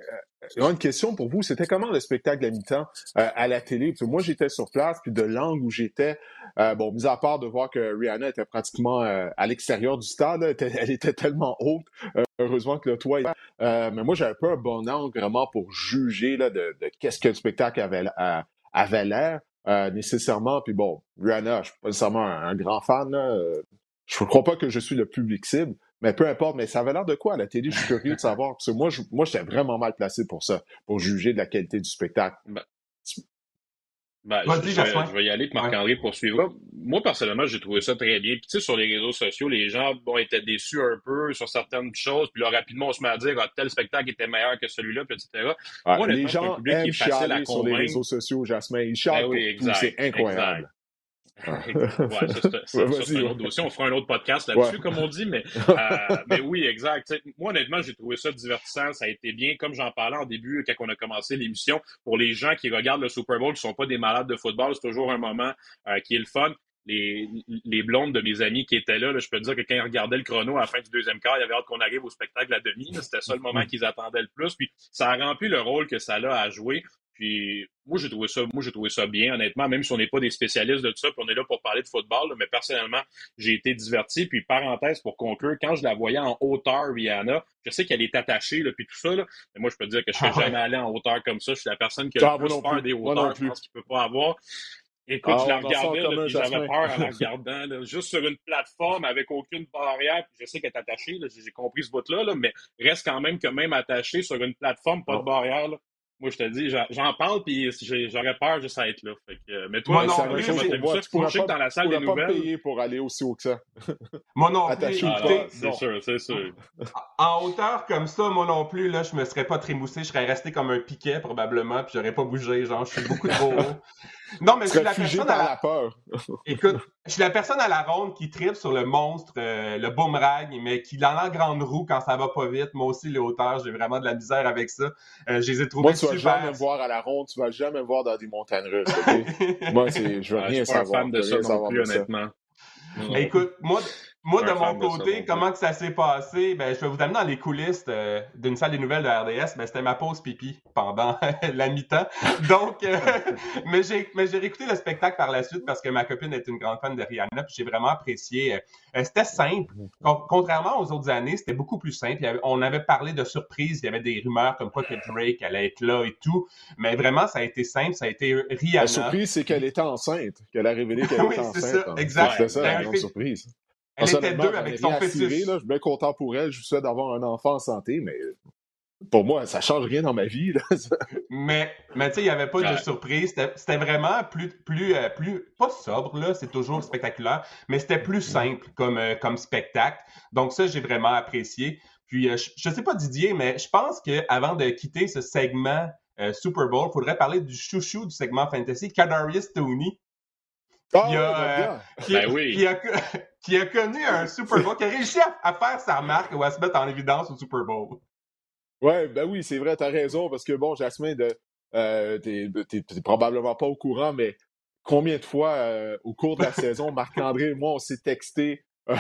Euh, une question pour vous, c'était comment le spectacle de la mi-temps euh, à la télé? Que moi, j'étais sur place, puis de l'angle où j'étais, bon, mis à part de voir que Rihanna était pratiquement à l'extérieur du stade, elle était, tellement haute, heureusement que le toit euh, mais moi, j'avais pas un bon angle vraiment pour juger là, de, qu'est-ce que spectacle avait, avait l'air euh, nécessairement. Puis bon, Rihanna, je suis pas nécessairement un, grand fan. Là. Je ne crois pas que je suis le public cible, mais peu importe. Mais ça avait l'air de quoi à la télé? Je suis curieux de savoir. Parce que moi, moi, j'étais vraiment mal placé pour ça, pour juger de la qualité du spectacle. Ben, ben, je, je, vais y aller que Marc-André poursuivra. Moi, personnellement, j'ai trouvé ça très bien. Puis, tu sais, sur les réseaux sociaux, les gens bon, étaient déçus un peu sur certaines choses. Puis là, rapidement, on se met à dire ah, tel spectacle était meilleur que celui-là, puis etc. moi, les gens aiment chialer sur les réseaux sociaux, Jasmin. Ils chialent ben oui, C'est incroyable. Ouais, c'est un autre dossier. On fera un autre podcast là-dessus, comme on dit. Mais, euh, mais oui, exact. moi, honnêtement, j'ai trouvé ça divertissant. Ça a été bien. Comme j'en parlais en début, quand on a commencé l'émission, pour les gens qui regardent le Super Bowl, qui ne sont pas des malades de football, c'est toujours un moment euh, qui est le fun. Les, les, blondes de mes amis qui étaient là, je peux te dire que quand ils regardaient le chrono à la fin du deuxième quart, il y avait hâte qu'on arrive au spectacle à demi. C'était ça le moment qu'ils attendaient le plus. Puis ça a rempli le rôle que ça a à jouer. Puis moi, j'ai trouvé ça, moi, j'ai trouvé ça bien, honnêtement, même si on n'est pas des spécialistes de tout ça, puis on est là pour parler de football, mais personnellement, j'ai été diverti. Puis parenthèse pour conclure, quand je la voyais en hauteur, Rihanna, je sais qu'elle est attachée, là, puis tout ça, là, mais moi, je peux te dire que je ne serais ah jamais allé en hauteur comme ça. Je suis la personne qui a le plus peur des hauteurs, je pense qu'il ne peut pas avoir. Écoute, je la regardais, j'avais peur en la regardant, là, juste sur une plateforme avec aucune barrière. Puis je sais qu'elle est attachée, j'ai compris ce bout-là, là, mais reste quand même que même attachée sur une plateforme, pas de barrière. Là, moi, je te dis, j'en parle, puis j'aurais peur juste à être là. Fait que, mais toi, moi, non, plus, ça, tu pourrais pas, dans la salle des nouvelles. pas payer pour aller aussi haut que ça. Moi non plus. Ah, c'est sûr, c'est sûr. En hauteur comme ça, moi non plus, là, je me serais pas trémoussé. Je serais resté comme un piquet, probablement, puis j'aurais pas bougé. Genre, je suis beaucoup trop haut. Non, mais je suis la personne à la... peur. Écoute, je suis la personne à la ronde qui tripe sur le monstre, euh, le boomerang, mais qui dans la grande roue quand ça va pas vite. Moi aussi, les hauteurs, j'ai vraiment de la misère avec ça. Euh, je les ai trouvés Moi, tu vas jamais me voir à la ronde, tu vas jamais me voir dans des montagnes russes. Moi, je veux rien savoir. Je suis pas fan de ça non plus, honnêtement. Écoute, moi, moi, de mon côté, comment que ça s'est passé? Ben, je vais vous amener dans les coulisses d'une salle des nouvelles de RDS. Ben, c'était ma pause pipi pendant la mi-temps. Donc, euh, mais j'ai réécouté le spectacle par la suite parce que ma copine est une grande fan de Rihanna. Puis j'ai vraiment apprécié. Euh, c'était simple. contrairement aux autres années, c'était beaucoup plus simple. on avait parlé de surprise. Il y avait des rumeurs comme quoi que Drake allait être là et tout. Mais vraiment, ça a été simple. Ça a été Rihanna. La surprise, c'est qu'elle était enceinte. Qu'elle a révélé qu'elle était enceinte. Ça, exact. C'était ça, la grande surprise. Elle était deux avec son fils. je suis bien content pour elle. Je vous souhaite d'avoir un enfant en santé, mais pour moi, ça change rien dans ma vie. mais mais tu sais, il n'y avait pas de surprise. C'était vraiment plus, plus, euh, plus, pas sobre, là, c'est toujours spectaculaire, mais c'était plus mm. simple comme, euh, comme spectacle. Donc ça, j'ai vraiment apprécié. Puis, euh, je ne sais pas Didier, mais je pense qu'avant de quitter ce segment Super Bowl, il faudrait parler du chouchou du segment fantasy, Kadarius Tony. Ah, qui, a, ben oui. qui, a, qui a connu un Super Bowl, qui a réussi à, faire sa marque ou à se mettre en évidence au Super Bowl. Ouais, ben oui, c'est vrai, t'as raison, parce que bon, Jasmine, de, euh, t'es, probablement pas au courant, mais combien de fois euh, au cours de la saison, Marc-André et moi, on s'est texté euh,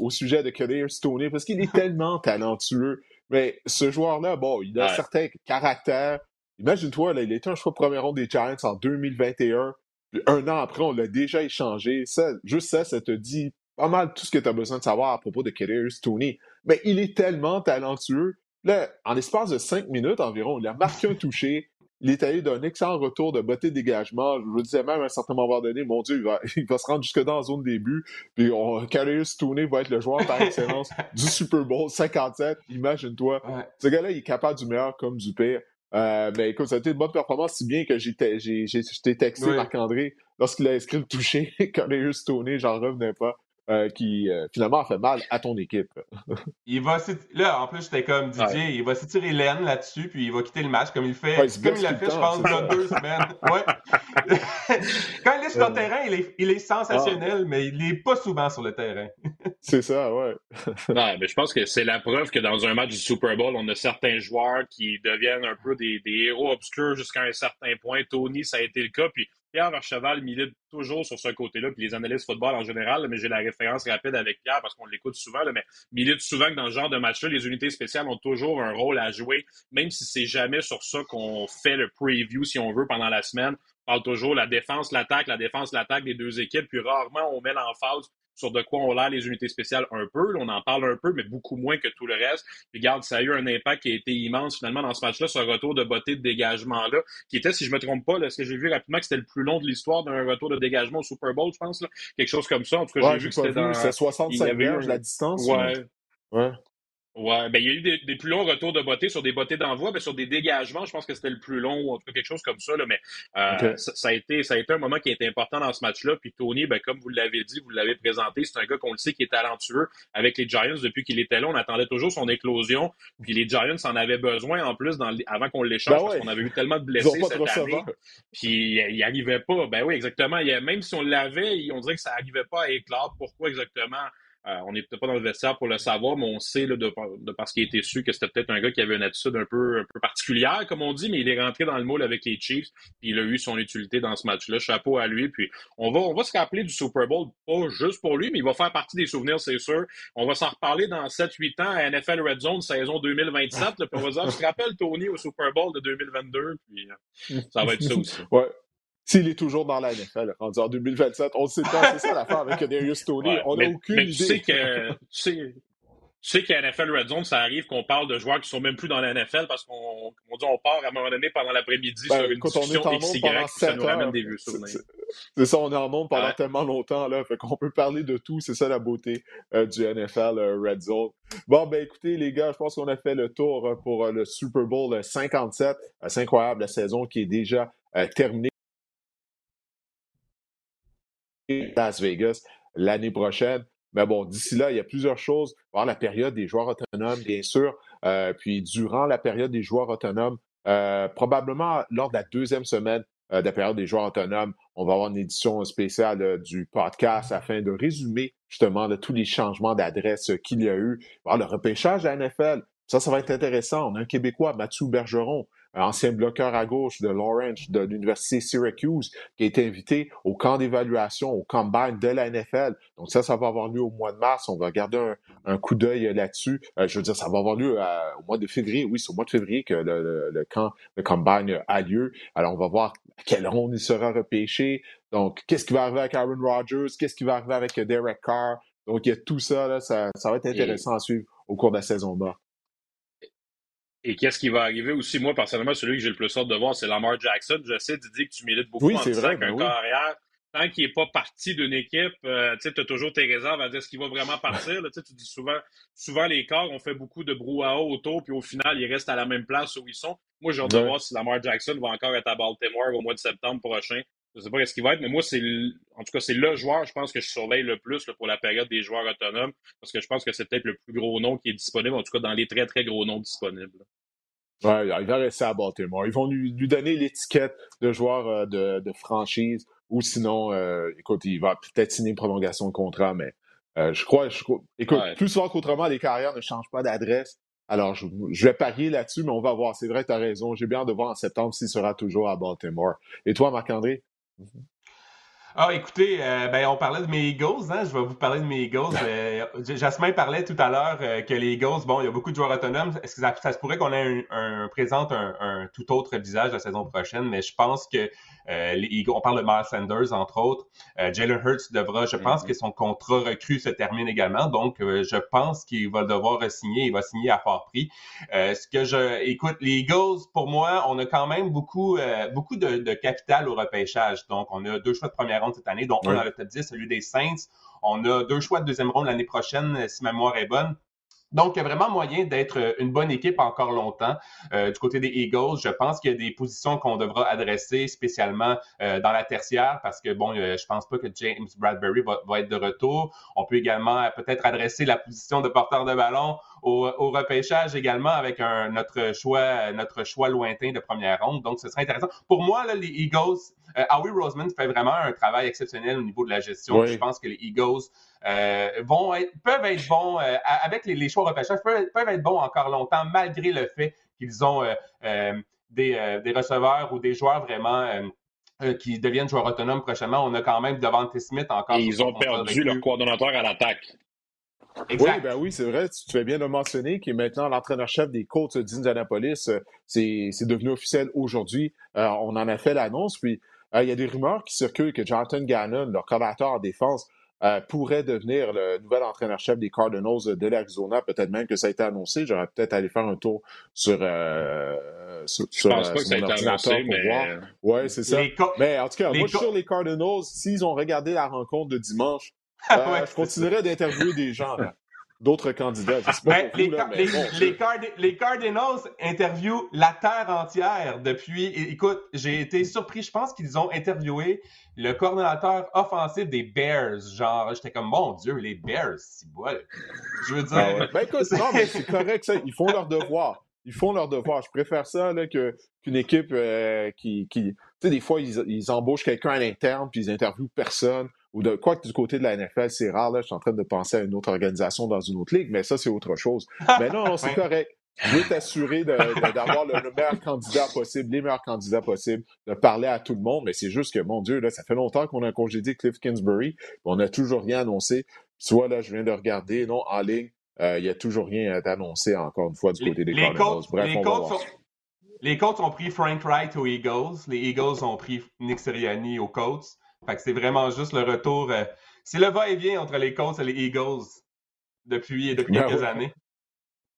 au sujet de Kadir Stoney, parce qu'il est tellement talentueux. Mais ce joueur-là, bon, il a certains caractères. Imagine-toi, là, il était un choix premier rond des Giants en 2021. Puis un an après, on l'a déjà échangé. Ça, juste ça, ça te dit pas mal tout ce que tu as besoin de savoir à propos de Kadarius Tony. Mais il est tellement talentueux. Là, en l'espace de cinq minutes environ, il a marqué un touché. Il est allé d'un excellent retour de beauté de dégagement. Je vous disais même à un certain moment donné, mon Dieu, il va, il va se rendre jusque dans la zone début. Puis Kadarius Tony va être le joueur par excellence du Super Bowl 57. Imagine-toi. Ce gars-là, il est capable du meilleur comme du pire. Euh, mais écoute, ça a été une bonne performance, si bien que j'ai texté Marc-André lorsqu'il a inscrit le toucher, Kadarius Tony, j'en revenais pas. Euh, qui euh, finalement a fait mal à ton équipe. il va là, en plus, j'étais comme Didier, il va s'étirer l'aine là-dessus, puis il va quitter le match comme il fait, comme il l'a fait, je pense, il y a deux semaines. Ouais. Quand il est sur le terrain, il est, il est sensationnel, ah. mais il n'est pas souvent sur le terrain. c'est ça, ouais. non, mais je pense que c'est la preuve que dans un match du Super Bowl, on a certains joueurs qui deviennent un peu des, des héros obscurs jusqu'à un certain point. Tony, ça a été le cas, puis Pierre Archeval milite toujours sur ce côté-là, puis les analystes football en général, mais j'ai la référence rapide avec Pierre parce qu'on l'écoute souvent, mais milite souvent que dans ce genre de match-là, les unités spéciales ont toujours un rôle à jouer, même si c'est jamais sur ça qu'on fait le preview, si on veut, pendant la semaine. On parle toujours la défense, l'attaque, la défense, l'attaque des deux équipes, puis rarement on met l'emphase sur de quoi on l'air les unités spéciales un peu. on en parle un peu, mais beaucoup moins que tout le reste. Puis, regarde, ça a eu un impact qui a été immense finalement dans ce match-là, ce retour de beauté de dégagement-là, qui était, si je me trompe pas, là, ce que j'ai vu rapidement, que c'était le plus long de l'histoire d'un retour de dégagement au Super Bowl, je pense. Là. Quelque chose comme ça. En tout cas, j'ai vu que c'était dans. C'est 65 la distance. Ouais. Ouais. Ouais, ben il y a eu des, plus longs retours de beauté sur des beautés d'envoi, mais sur des dégagements, je pense que c'était le plus long, ou en tout cas quelque chose comme ça. Là, mais euh, ça, a été, ça a été un moment qui a été important dans ce match-là. Puis Tony, ben, comme vous l'avez dit, vous l'avez présenté, c'est un gars qu'on le sait qui est talentueux avec les Giants depuis qu'il était là. On attendait toujours son éclosion. Puis les Giants en avaient besoin en plus dans, avant qu'on l'échange ben parce qu'on avait eu tellement de blessés cette année. Puis il arrivait pas. Ben oui, exactement. Il, même si on l'avait, on dirait que ça arrivait pas à éclore. Pourquoi exactement? Euh, on n'est peut-être pas dans le vestiaire pour le savoir, mais on sait là, de, de, parce qu'il était su que c'était peut-être un gars qui avait une attitude un peu, un peu particulière, comme on dit, mais il est rentré dans le moule avec les Chiefs, puis il a eu son utilité dans ce match-là. Chapeau à lui. Puis on va, on va se rappeler du Super Bowl, pas juste pour lui, mais il va faire partie des souvenirs, c'est sûr. On va s'en reparler dans 7-8 ans à NFL Red Zone saison 2027. Là, puis te rappelle Tony au Super Bowl de 2022, puis euh, ça va être ça aussi. s'il est toujours dans la NFL, rendu en 2027. On sait pas, c'est ça l'affaire avec Darius Tony. on n'a aucune idée. Tu sais que, tu sais, tu sais qu'à NFL Red Zone, ça arrive qu'on parle de joueurs qui sont même plus dans la NFL parce qu'on dit on part à un moment donné pendant l'après-midi ben, sur une discussion on est XY, ça nous ramène des vieux souvenirs. C'est ça, on est en monde pendant tellement longtemps, là, fait qu'on peut parler de tout, c'est ça la beauté euh, du NFL euh, Red Zone. Bon, ben écoutez les gars, je pense qu'on a fait le tour euh, pour le Super Bowl 57. C'est incroyable la saison qui est déjà terminée. Las Vegas l'année prochaine. Mais bon, d'ici là, il y a plusieurs choses. Il la période des joueurs autonomes, bien sûr. Euh, puis durant la période des joueurs autonomes, euh, probablement lors de la deuxième semaine euh, de la période des joueurs autonomes, on va avoir une édition spéciale du podcast afin de résumer justement tous les changements d'adresse qu'il y a eu. le repêchage de la NFL, ça, ça va être intéressant. On a un Québécois, Mathieu Bergeron, ancien bloqueur à gauche de Lawrence de l'Université Syracuse, qui a été invité au camp d'évaluation, au combine de la NFL. Donc ça, ça va avoir lieu au mois de mars. On va garder un, coup d'œil là-dessus. Euh, je veux dire, ça va avoir lieu euh, au mois de février. Oui, c'est au mois de février que le, camp, le combine a lieu. Alors, on va voir à quelle ronde il sera repêché. Donc, qu'est-ce qui va arriver avec Aaron Rodgers? Qu'est-ce qui va arriver avec Derek Carr? Donc, il y a tout ça, là, ça, ça va être intéressant à suivre au cours de la saison bas. Et qu'est-ce qui va arriver aussi, moi, personnellement, celui que j'ai le plus hâte de voir, c'est Lamar Jackson. Je sais, Didier, que tu milites beaucoup oui, en disant qu'un ben carrière, tant qu'il n'est pas parti d'une équipe, euh, tu as toujours tes réserves à dire ce qu'il va vraiment partir. Là, tu dis souvent, souvent les corps, on fait beaucoup de brouhaha autour, puis au final, ils restent à la même place où ils sont. Moi, j'ai hâte de voir si Lamar Jackson va encore être à Baltimore au mois de septembre prochain. Je ne sais pas ce qu'il va être, mais moi, c'est en tout cas, c'est le joueur, je pense, que je surveille le plus pour la période des joueurs autonomes, parce que je pense que c'est peut-être le plus gros nom qui est disponible, en tout cas dans les très, très gros noms disponibles. Ouais, il va rester à Baltimore. Ils vont lui, donner l'étiquette de joueur euh, de, franchise ou sinon, euh, écoute, il va peut-être signer une prolongation de contrat, mais euh, je crois, je écoute, plus souvent qu'autrement, les carrières ne changent pas d'adresse. Alors, je, vais parier là-dessus, mais on va voir. C'est vrai, tu as raison. J'ai bien hâte de voir en septembre s'il sera toujours à Baltimore. Et toi, Marc-André? Ah, écoutez, euh, ben, on parlait de mes Eagles, hein? je vais vous parler de mes Eagles. Euh, Jasmin parlait tout à l'heure euh, que les Eagles, bon, il y a beaucoup de joueurs autonomes. Est-ce que ça, se pourrait qu'on ait un, un présente un, tout autre visage la saison prochaine? Mais je pense que les Eagles, on parle de Miles Sanders, entre autres. Jalen Hurts devra, je pense mm-hmm. que son contrat recru se termine également. Donc, je pense qu'il va devoir signer. Il va signer à fort prix. ce que je, écoute, les Eagles, pour moi, on a quand même beaucoup, beaucoup de, de capital au repêchage. Donc, on a deux choix de première cette année, dont un dans le top 10, celui des Saints. On a deux choix de deuxième ronde l'année prochaine, si ma mémoire est bonne. Donc, il y a vraiment moyen d'être euh, une bonne équipe encore longtemps. Euh, du côté des Eagles, je pense qu'il y a des positions qu'on devra adresser spécialement euh, dans la tertiaire parce que, bon, je pense pas que James Bradbury va, va être de retour. On peut également peut-être adresser la position de porteur de ballon au, au repêchage également avec un, notre, choix, notre choix lointain de première ronde. Donc, ce serait intéressant. Pour moi, là, les Eagles, Howie Roseman fait vraiment un travail exceptionnel au niveau de la gestion. Je pense que les Eagles euh, vont peuvent être bons euh, avec les, les, choix repêchage, peuvent, peuvent, être bons encore longtemps, malgré le fait qu'ils ont euh, des, des, receveurs ou des joueurs vraiment qui deviennent joueurs autonomes prochainement. On a quand même Devante Smith encore. Et ils ont perdu leur coordonnateur à l'attaque. Oui, ben oui, c'est vrai. Tu, fais bien de mentionner qu'il est maintenant l'entraîneur-chef des Colts d'Indianapolis. C'est devenu officiel aujourd'hui. on en a fait l'annonce. Puis, il y a des rumeurs qui circulent que Jonathan Gannon, leur coordinateur en défense, euh, pourrait devenir le nouvel entraîneur-chef des Cardinals de l'Arizona. Peut-être même que ça a été annoncé. J'aurais peut-être allé faire un tour sur, euh, sur, Je pense euh, pas que ça a été annoncé, pour mais... voir. Ouais, c'est ça. Mais en tout cas, moi, je suis sur les Cardinals. S'ils ont regardé la rencontre de dimanche, euh, je continuerai d'interviewer des gens. D'autres candidats. Ben, les, les, Cardinals interviewent la terre entière depuis. Écoute, j'ai été surpris. Je pense qu'ils ont interviewé le coordonnateur offensif des Bears. Genre, j'étais comme, mon Dieu, les Bears, c'est bon. Je veux dire. Ah ben écoute, non, mais c'est correct, ça. Ils font leur devoir. Ils font leur devoir. Je préfère ça qu'une équipe euh, qui. qui... Tu sais, des fois, ils, ils embauchent quelqu'un à l'interne puis ils interviewent personne ou de quoi que du côté de la NFL, c'est rare, là, je suis en train de penser à une autre organisation dans une autre ligue, mais ça, c'est autre chose. mais non, non c'est correct. Je veux t'assurer d'avoir le, meilleur candidat possible, les meilleurs candidats possibles, de parler à tout le monde, mais c'est juste que, mon Dieu, là, ça fait longtemps qu'on a congédié Cliff Kingsbury, on n'a toujours rien annoncé. Soit là, je viens de regarder, non, en ligne, euh, il n'y a toujours rien d'annoncé encore une fois du côté des les Cardinals. Bref, les on va voir. Les Colts ont pris Frank Wright aux Eagles. Les Eagles ont pris Nick Sirianni aux Colts. Fait que c'est vraiment juste le retour. Euh, c'est le va-et-vient entre les Colts et les Eagles depuis, depuis ben quelques années.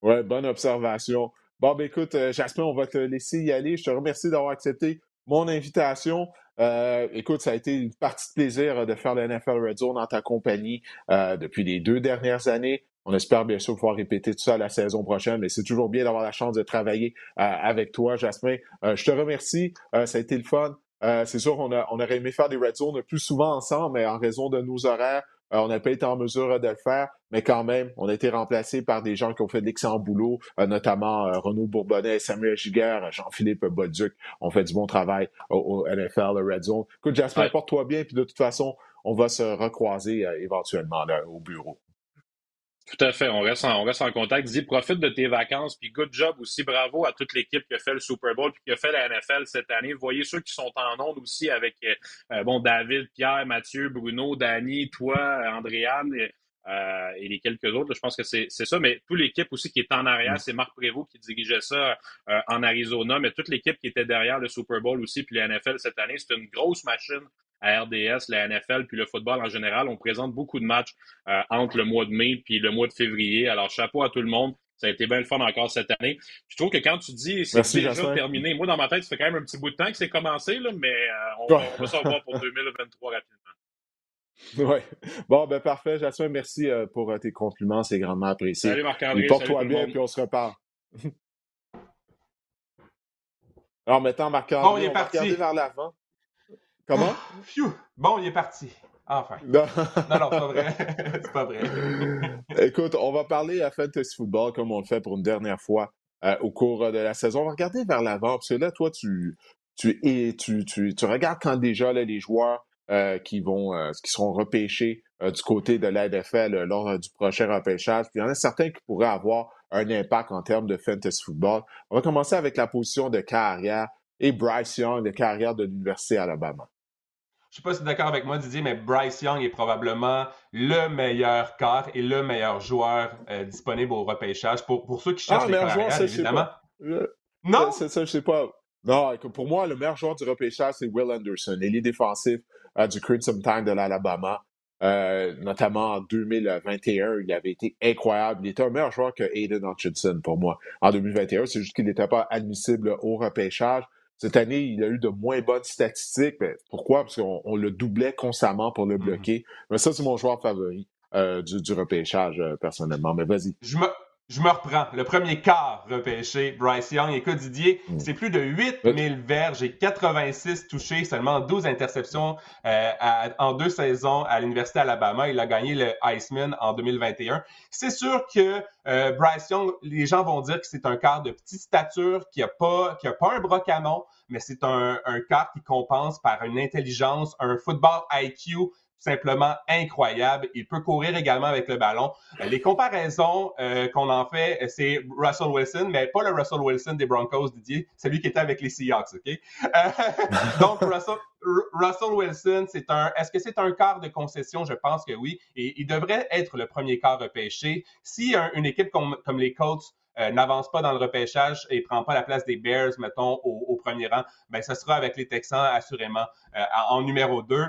Ouais, bonne observation. Bon, ben écoute, euh, Jasmin, on va te laisser y aller. Je te remercie d'avoir accepté mon invitation. Euh, écoute, ça a été une partie de plaisir de faire le NFL Red Zone en ta compagnie depuis les deux dernières années. On espère bien sûr pouvoir répéter tout ça la saison prochaine, mais c'est toujours bien d'avoir la chance de travailler avec toi, Jasmin. je te remercie. ça a été le fun. Euh, c'est sûr, on, on aurait aimé faire des red zones plus souvent ensemble, mais en raison de nos horaires, euh, on n'a pas été en mesure de le faire, mais quand même, on a été remplacé par des gens qui ont fait de l'excellent boulot, euh, notamment Renaud Bourbonnais, Samuel Giguère, Jean-Philippe Bolduc ont fait du bon travail au, NFL, le Red Zone. Écoute, Jasper, porte-toi bien, puis de toute façon, on va se recroiser éventuellement au bureau. Tout à fait. On reste en, on reste en contact. Dis, profite de tes vacances, puis good job aussi. Bravo à toute l'équipe qui a fait le Super Bowl puis qui a fait la NFL cette année. Vous voyez ceux qui sont en onde aussi avec euh, euh, bon David, Pierre, Mathieu, Bruno, Danny, toi, Andréane. Euh, et les quelques autres. je pense que c'est ça, mais toute l'équipe aussi qui est en arrière, mm. c'est Marc Prévost qui dirigeait ça euh, en Arizona, mais toute l'équipe qui était derrière le Super Bowl aussi, puis la NFL cette année, c'est une grosse machine à RDS, la NFL, puis le football en général. On présente beaucoup de matchs euh, entre le mois de mai puis le mois de février. Alors, chapeau à tout le monde. Ça a été bien le fun encore cette année. Je trouve que quand tu dis c'est déjà terminé, moi dans ma tête, ça fait quand même un petit bout de temps que c'est commencé, là, mais on, on, va s'en voir pour 2023 rapidement. Oui. Bon, ben parfait. Jasmin, merci euh, pour euh, tes compliments. C'est grandement apprécié. Salut Marc-André. Porte-toi bien, puis on se reparle. Alors maintenant, Marc-André, est parti. va regarder vers l'avant. Comment? Bon, il est parti. Enfin. Non, non, c'est pas vrai. c'est pas vrai. Écoute, on va parler à Fantasy Football comme on le fait pour une dernière fois euh, au cours de la saison. On va regarder vers l'avant, parce que là, toi, tu, tu, tu, tu, tu regardes quand déjà là, les joueurs euh, qui vont euh, qui seront repêchés euh, du côté de l'ADFL lors du prochain repêchage. Puis il y en a certains qui pourraient avoir un impact en termes de fantasy football. On va commencer avec la position de carrière et Bryce Young de carrière de l'Université Alabama. Je sais pas si tu es d'accord avec moi, Didier, mais Bryce Young est probablement le meilleur quart et le meilleur joueur disponible au repêchage pour, pour ceux qui cherchent ah, les carrières, évidemment. non? C'est ça, je sais pas. Non, pour moi, le meilleur joueur du repêchage, c'est Will Anderson, l'ailier défensif euh, du Crimson Tide de l'Alabama. Euh, notamment en 2021, il avait été incroyable. Il était un meilleur joueur que Aiden Hutchinson pour moi en 2021. C'est juste qu'il n'était pas admissible au repêchage. Cette année, il a eu de moins bonnes statistiques. Mais pourquoi? Parce qu'on le doublait constamment pour le mm-hmm. bloquer. Mais ça, c'est mon joueur favori euh, du, repêchage, personnellement. Mais vas-y. Je me, je me reprends. Le premier quart repêché, Bryce Young. Écoute, Didier, mm. c'est plus de 8000 verges et 86 touchés, seulement 12 interceptions euh, en deux saisons à l'Université Alabama. Il a gagné le Iceman en 2021. C'est sûr que euh, Bryce Young, les gens vont dire que c'est un quart de petite stature, qui n'a pas, qui a pas un bras canon, mais c'est un, un quart qui compense par une intelligence, un football IQ simplement incroyable. Il peut courir également avec le ballon. Euh, les comparaisons euh, qu'on en fait, c'est Russell Wilson, mais pas le Russell Wilson des Broncos, Didier, celui qui était avec les Seahawks, OK? Euh, donc, Russell, Russell Wilson, c'est un. Est-ce que c'est un quart de concession? Je pense que oui. Et il devrait être le premier quart repêché. Si une équipe comme, comme les Colts n'avance pas dans le repêchage et prend pas la place des Bears, mettons, au, premier rang, ben ce sera avec les Texans, assurément, en numéro 2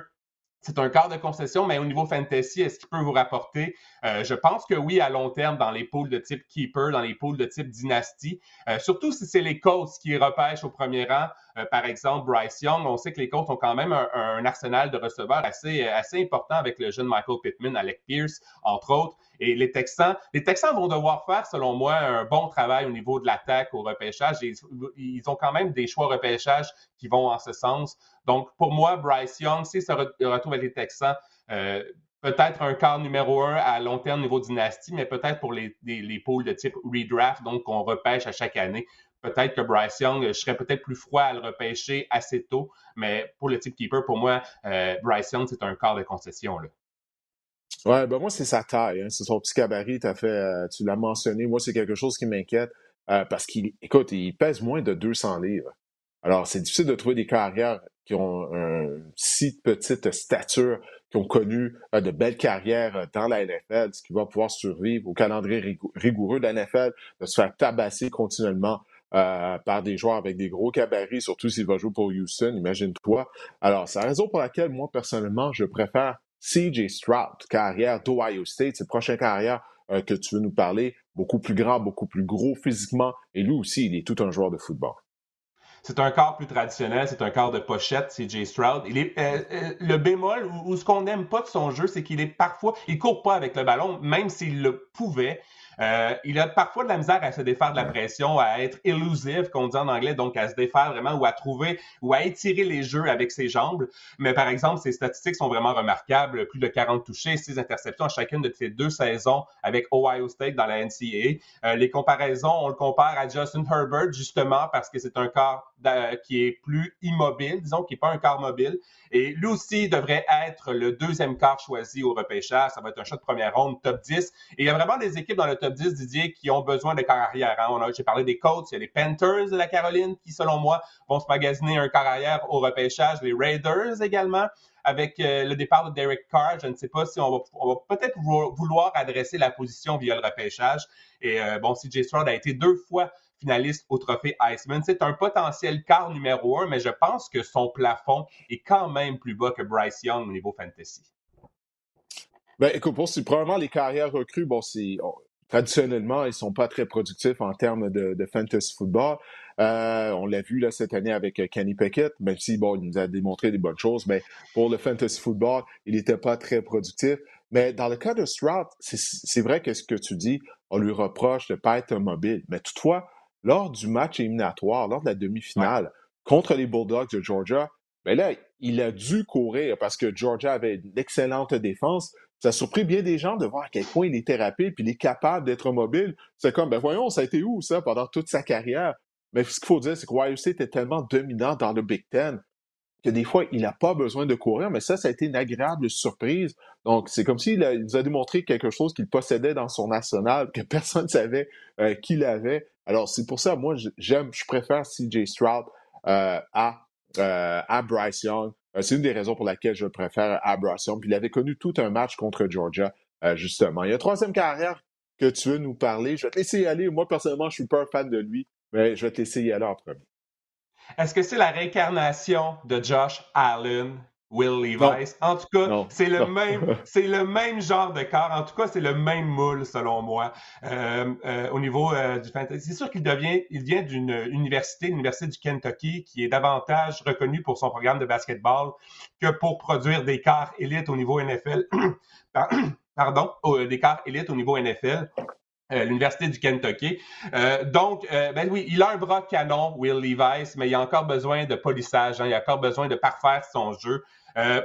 c'est un quart de concession, mais au niveau fantasy, est-ce qu'il peut vous rapporter? Euh, je pense que oui, à long terme, dans les pools de type keeper, dans les pools de type dynastie, euh, surtout si c'est les Colts qui repêchent au premier rang, euh, par exemple, Bryce Young, on sait que les Colts ont quand même un, arsenal de receveurs assez, assez important avec le jeune Michael Pittman, Alec Pierce, entre autres. Et les Texans, les Texans vont devoir faire, selon moi, un bon travail au niveau de l'attaque au repêchage. Ils, ils ont quand même des choix repêchage qui vont en ce sens. Donc, pour moi, Bryce Young, s'il se retrouve avec les Texans, euh, peut-être un quart numéro un à long terme niveau dynastie, mais peut-être pour les, les, pools de type redraft, donc qu'on repêche à chaque année. Peut-être que Bryce Young, je serais peut-être plus froid à le repêcher assez tôt, mais pour le type keeper, pour moi, euh, Bryce Young, c'est un quart de concession. Là. Ouais, ben moi, c'est sa taille. Hein. C'est son petit fait, euh, tu l'as mentionné. Moi, c'est quelque chose qui m'inquiète parce qu'il, écoute, il pèse moins de 200 livres. Alors, c'est difficile de trouver des carrières qui ont une si petite stature, qui ont connu euh, de belles carrières euh, dans la NFL, ce qui va pouvoir survivre au calendrier rigoureux de la NFL, de se faire tabasser continuellement euh, par des joueurs avec des gros cabarets, surtout s'il va jouer pour Houston, imagine-toi. Alors, c'est la raison pour laquelle, moi, personnellement, je préfère CJ Stroud, carrière d'Ohio State, c'est prochaine carrière que tu veux nous parler, beaucoup plus grand, beaucoup plus gros physiquement, et lui aussi, il est tout un joueur de football. C'est un corps plus traditionnel, c'est un corps de pochette, c'est Jay Stroud. Il est, euh, euh, le bémol ou, ce qu'on n'aime pas de son jeu, c'est qu'il est parfois, il court pas avec le ballon, même s'il le pouvait. Euh, il a parfois de la misère à se défaire de la pression, à être elusive, qu'on dit en anglais, donc à se défaire vraiment ou à trouver ou à étirer les jeux avec ses jambes. Mais par exemple, ses statistiques sont vraiment remarquables. Plus de 40 touchés, 6 interceptions à chacune de ces deux saisons avec Ohio State dans la NCAA. Euh, les comparaisons, on le compare à Justin Herbert justement parce que c'est un corps qui est plus immobile, disons, qui n'est pas un corps mobile. Et lui aussi devrait être le deuxième quart choisi au repêchage. Ça va être un choix de première ronde, top 10. Et il y a vraiment des équipes dans le top 10, Didier, qui ont besoin de carrière. Hein. J'ai parlé des Colts, il y a les Panthers de la Caroline qui, selon moi, vont se magasiner un carrière au repêchage. Les Raiders également avec euh, le départ de Derek Carr, je ne sais pas si on va, peut-être vouloir adresser la position via le repêchage. Et euh, bon, CJ Stroud a été deux fois finaliste au trophée Iceman. C'est un potentiel quart numéro un, mais je pense que son plafond est quand même plus bas que Bryce Young au niveau fantasy. Ben, écoute, pour probablement les carrières recrues, bon, c'est traditionnellement, ils sont pas très productifs en termes de, fantasy football. Euh, on l'a vu là, cette année avec euh, Kenny Pickett, même si bon, il nous a démontré des bonnes choses, mais pour le fantasy football, il n'était pas très productif. Mais dans le cas de Stroud, c'est vrai que ce que tu dis, on lui reproche de ne pas être mobile. Mais toutefois, lors du match éliminatoire, lors de la demi-finale, contre les Bulldogs de Georgia, ben là, il a dû courir parce que Georgia avait une excellente défense. Ça a surpris bien des gens de voir à quel point il était rapide puis il est capable d'être mobile. C'est comme, ben voyons, ça a été où ça pendant toute sa carrière? Mais ce qu'il faut dire, c'est que YUC était tellement dominant dans le Big Ten que des fois, il n'a pas besoin de courir, mais ça, ça a été une agréable surprise. Donc, c'est comme s'il nous a démontré quelque chose qu'il possédait dans son arsenal, que personne ne savait euh, qu'il avait. Alors, c'est pour ça, moi, j'aime, je préfère CJ Stroud euh, à, euh, à Bryce Young. C'est une des raisons pour laquelle je préfère Young. Puis il avait connu tout un match contre Georgia, justement. Il y a une troisième carrière que tu veux nous parler. Je vais te laisser y aller. Moi, personnellement, je suis pas un fan de lui, mais je vais te laisser y aller en premier. Est-ce que c'est la réincarnation de Josh Allen, Will Levis? En tout cas, c'est le même, c'est le même genre de corps. En tout cas, c'est le même moule selon moi euh, euh, au niveau euh, du fantasy. C'est sûr qu'il devient, il vient d'une université, l'université du Kentucky, qui est davantage reconnue pour son programme de basketball que pour produire des quarts élites au niveau NFL. Pardon, des quarts élites au niveau NFL. l'Université du Kentucky. donc, ben oui, il a un bras canon, Will Levis, mais il a encore besoin de polissage, hein, il a encore besoin de parfaire son jeu.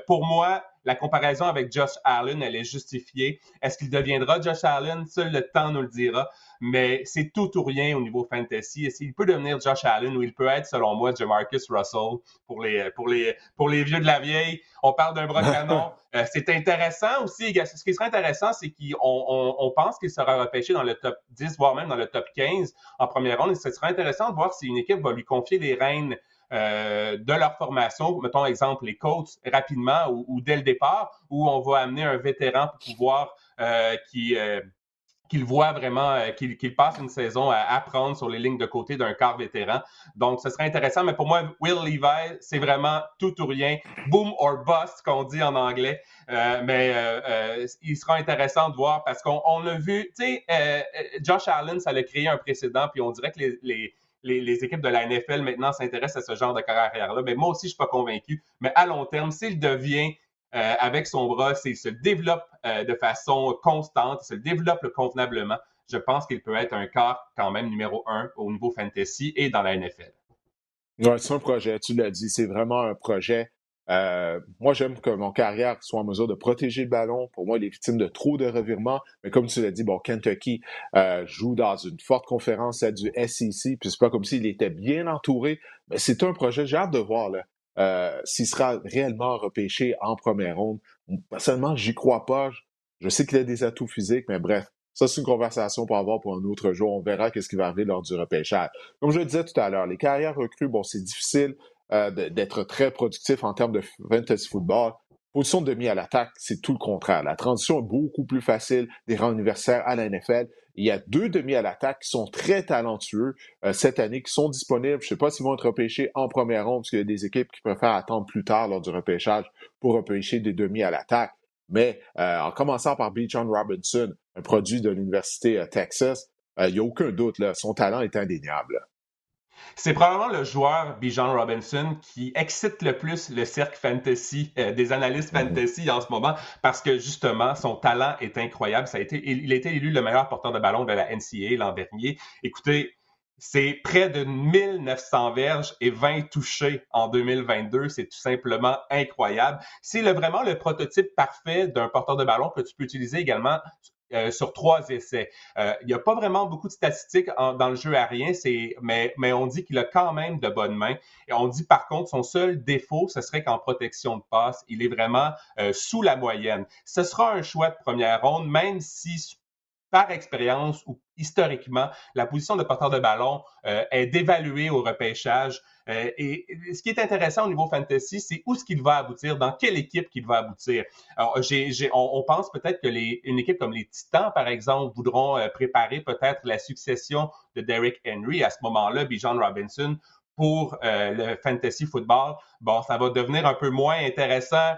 Pour moi, la comparaison avec Josh Allen, elle est justifiée. Est-ce qu'il deviendra Josh Allen? Seul le temps nous le dira. Mais c'est tout ou rien au niveau fantasy. Il peut devenir Josh Allen ou il peut être, selon moi, Jamarcus Russell pour les, pour les, pour les vieux de la vieille. On parle d'un bras canon. Euh, c'est intéressant aussi. Ce qui serait intéressant, c'est qu'on on, pense qu'il sera repêché dans le top 10, voire même dans le top 15 en première ronde. Et ce serait intéressant de voir si une équipe va lui confier les rênes euh, de leur formation, mettons exemple les coachs rapidement ou, dès le départ, où on va amener un vétéran pour pouvoir euh, euh, qu'il voit vraiment, qu'il passe une saison à apprendre sur les lignes de côté d'un quart vétéran. Donc, ce serait intéressant. Mais pour moi, Will Levi, c'est vraiment tout ou rien. Boom or bust, qu'on dit en anglais. mais il sera intéressant de voir parce qu'on a vu, tu sais, Josh Allen, ça a créé un précédent, puis on dirait que les, équipes de la NFL maintenant s'intéressent à ce genre de carrière-là. Mais moi aussi, je ne suis pas convaincu. Mais à long terme, s'il devient euh, avec son bras, s'il se développe euh, de façon constante, s'il se développe convenablement, je pense qu'il peut être un quart quand même numéro un au niveau fantasy et dans la NFL. C'est un projet, tu l'as dit, c'est vraiment un projet. Euh, moi, j'aime que mon carrière soit en mesure de protéger le ballon. Pour moi, il est victime de trop de revirements. Mais comme tu l'as dit, bon, Kentucky euh, joue dans une forte conférence à du SEC, puis c'est pas comme s'il était bien entouré. Mais c'est un projet, j'ai hâte de voir là, euh, s'il sera réellement repêché en première ronde. Personnellement, j'y crois pas. Je sais qu'il a des atouts physiques, mais bref, ça, c'est une conversation pour avoir pour un autre jour. On verra qu'est-ce qui va arriver lors du repêchage. Comme je le disais tout à l'heure, les carrières recrues, bon, c'est difficile. Euh, d'être très productif en termes de fantasy football. Position de demi à l'attaque, c'est tout le contraire. La transition est beaucoup plus facile des rangs universitaires à la NFL. Il y a deux demi à l'attaque qui sont très talentueux euh, cette année, qui sont disponibles. Je ne sais pas s'ils vont être repêchés en première ronde, parce qu'il y a des équipes qui préfèrent attendre plus tard lors du repêchage pour repêcher des demi à l'attaque. Mais euh, en commençant par B. John Robinson, un produit de l'Université Texas, il n'y a aucun doute, là, son talent est indéniable. C'est probablement le joueur Bijan Robinson qui excite le plus le cercle fantasy, euh, des analystes mhm. fantasy en ce moment, parce que justement, son talent est incroyable. Ça a été, il a été élu le meilleur porteur de ballon de la NCAA l'an dernier. Écoutez, c'est près de 1900 verges et 20 touchés en 2022. C'est tout simplement incroyable. C'est vraiment le prototype parfait d'un porteur de ballon que tu peux utiliser également euh, sur trois essais. Euh, il n'y a pas vraiment beaucoup de statistiques dans le jeu aérien, mais, mais on dit qu'il a quand même de bonnes mains. Et on dit par contre, son seul défaut, ce serait qu'en protection de passe, il est vraiment euh, sous la moyenne. Ce sera un choix de première ronde, même si par expérience ou historiquement, la position de porteur de ballon euh, est dévaluée au repêchage. Euh, et, ce qui est intéressant au niveau fantasy, c'est où ce qu'il va aboutir, dans quelle équipe qu'il va aboutir. Alors, on, pense peut-être que les, une équipe comme les Titans, par exemple, voudront euh, préparer peut-être la succession de Derrick Henry. À ce moment-là, Bijan Robinson pour le fantasy football, bon, ça va devenir un peu moins intéressant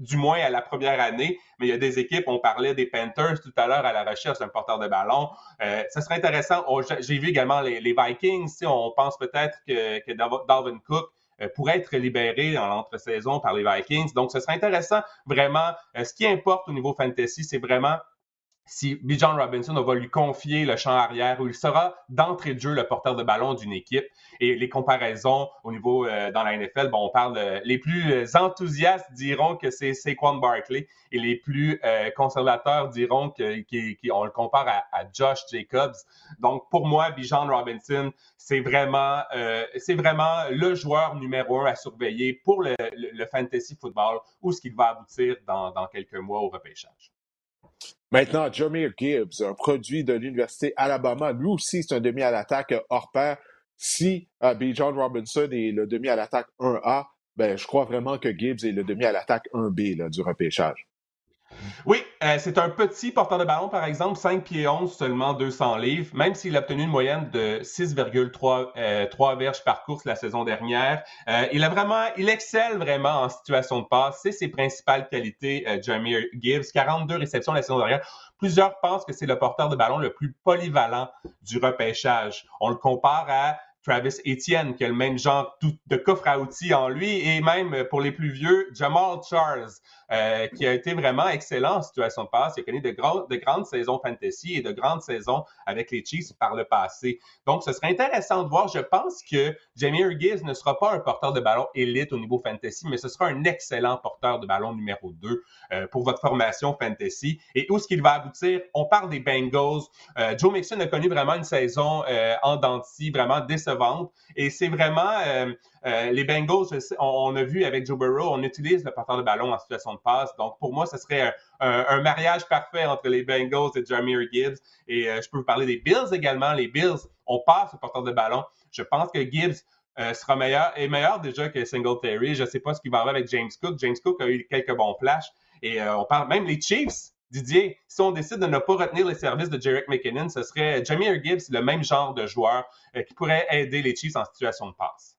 du moins à la première année. Mais il y a des équipes, on parlait des Panthers tout à l'heure à la recherche d'un porteur de ballon. Euh, ça serait intéressant. J'ai vu également les, Vikings. On pense peut-être que, que Dalvin Cook euh, pourrait être libéré en l'entre-saison par les Vikings. Donc, ce serait intéressant. Vraiment, euh, ce qui importe au niveau fantasy, c'est vraiment si Bijan Robinson va lui confier le champ arrière où il sera d'entrée de jeu le porteur de ballon d'une équipe. Et les comparaisons au niveau euh, dans la NFL, bon, on parle euh, les plus enthousiastes diront que c'est Saquon Barkley et les plus euh, conservateurs diront qu'on le compare à, Josh Jacobs. Donc pour moi, Bijan Robinson, c'est vraiment c'est vraiment le joueur numéro un à surveiller pour le, fantasy football où ce qu'il va aboutir dans, dans quelques mois au repêchage. Maintenant, Jameer Gibbs, un produit de l'Université Alabama, lui aussi, c'est un demi à l'attaque hors pair. Si euh, B. John Robinson est le demi à l'attaque 1A, ben, je crois vraiment que Gibbs est le demi à l'attaque 1B là, du repêchage. Oui, euh, c'est un petit porteur de ballon, par exemple, 5 pieds 11, seulement 200 livres, même s'il a obtenu une moyenne de 6,3 euh, verges par course la saison dernière. Euh, il a vraiment, il excelle vraiment en situation de passe. C'est ses principales qualités, Jameer Gibbs. 42 réceptions la saison dernière. Plusieurs pensent que c'est le porteur de ballon le plus polyvalent du repêchage. On le compare à Travis Etienne, qui a le même genre de coffre à outils en lui, et même pour les plus vieux, Jamal Charles, euh, qui a été vraiment excellent en situation de passe. Il a connu de, de grandes saisons fantasy et de grandes saisons avec les Chiefs par le passé. Donc, ce serait intéressant de voir. Je pense que Jamie Gibbs ne sera pas un porteur de ballon élite au niveau fantasy, mais ce sera un excellent porteur de ballon numéro 2 euh, pour votre formation fantasy. Et où est-ce qu'il va aboutir? On parle des Bengals. Euh, Joe Mixon a connu vraiment une saison en denti, vraiment décevante. Et c'est vraiment les Bengals, on, a vu avec Joe Burrow, on utilise le porteur de ballon en situation de passe. Donc, pour moi, ce serait un, mariage parfait entre les Bengals et Jameer Gibbs. Et euh, je peux vous parler des Bills également. Les Bills, on passe au porteur de ballon. Je pense que Gibbs euh, sera meilleur, et meilleur déjà que Singletary. Je ne sais pas ce qui va arriver avec James Cook. James Cook a eu quelques bons flashs. Et euh, on parle même les Chiefs. Didier, si on décide de ne pas retenir les services de Jarek McKinnon, ce serait Jameer Gibbs, le même genre de joueur qui pourrait aider les Chiefs en situation de passe.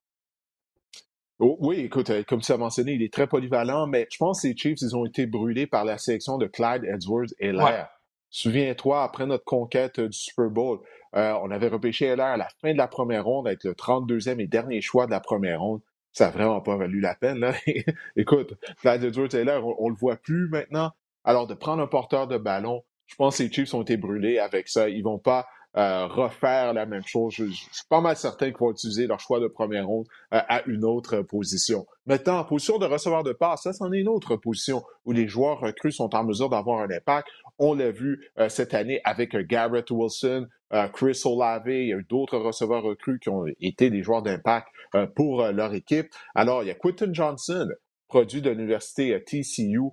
Oh, oui, écoute, euh, comme tu as mentionné, il est très polyvalent, mais je pense que les Chiefs, ils ont été brûlés par la sélection de Clyde Edwards et l'air. Souviens-toi, après notre conquête euh, du Super Bowl, euh, on avait repêché Heller à la fin de la première ronde avec le 32e et dernier choix de la première ronde. Ça n'a vraiment pas valu la peine. Là. Écoute, Clyde Edwards et l'air, on, ne le voit plus maintenant. Alors, de prendre un porteur de ballon, je pense que les Chiefs ont été brûlés avec ça. Ils vont pas euh, refaire la même chose. Je, suis pas mal certain qu'ils vont utiliser leur choix de première ronde euh, à une autre position. Maintenant, en position de receveur de passe, ça, c'en est une autre position où les joueurs recrues sont en mesure d'avoir un impact. On l'a vu euh, cette année avec Garrett Wilson, Chris Olave, il y a d'autres receveurs recrues qui ont été des joueurs d'impact pour leur équipe. Alors, il y a Quinton Johnson, produit de l'université TCU,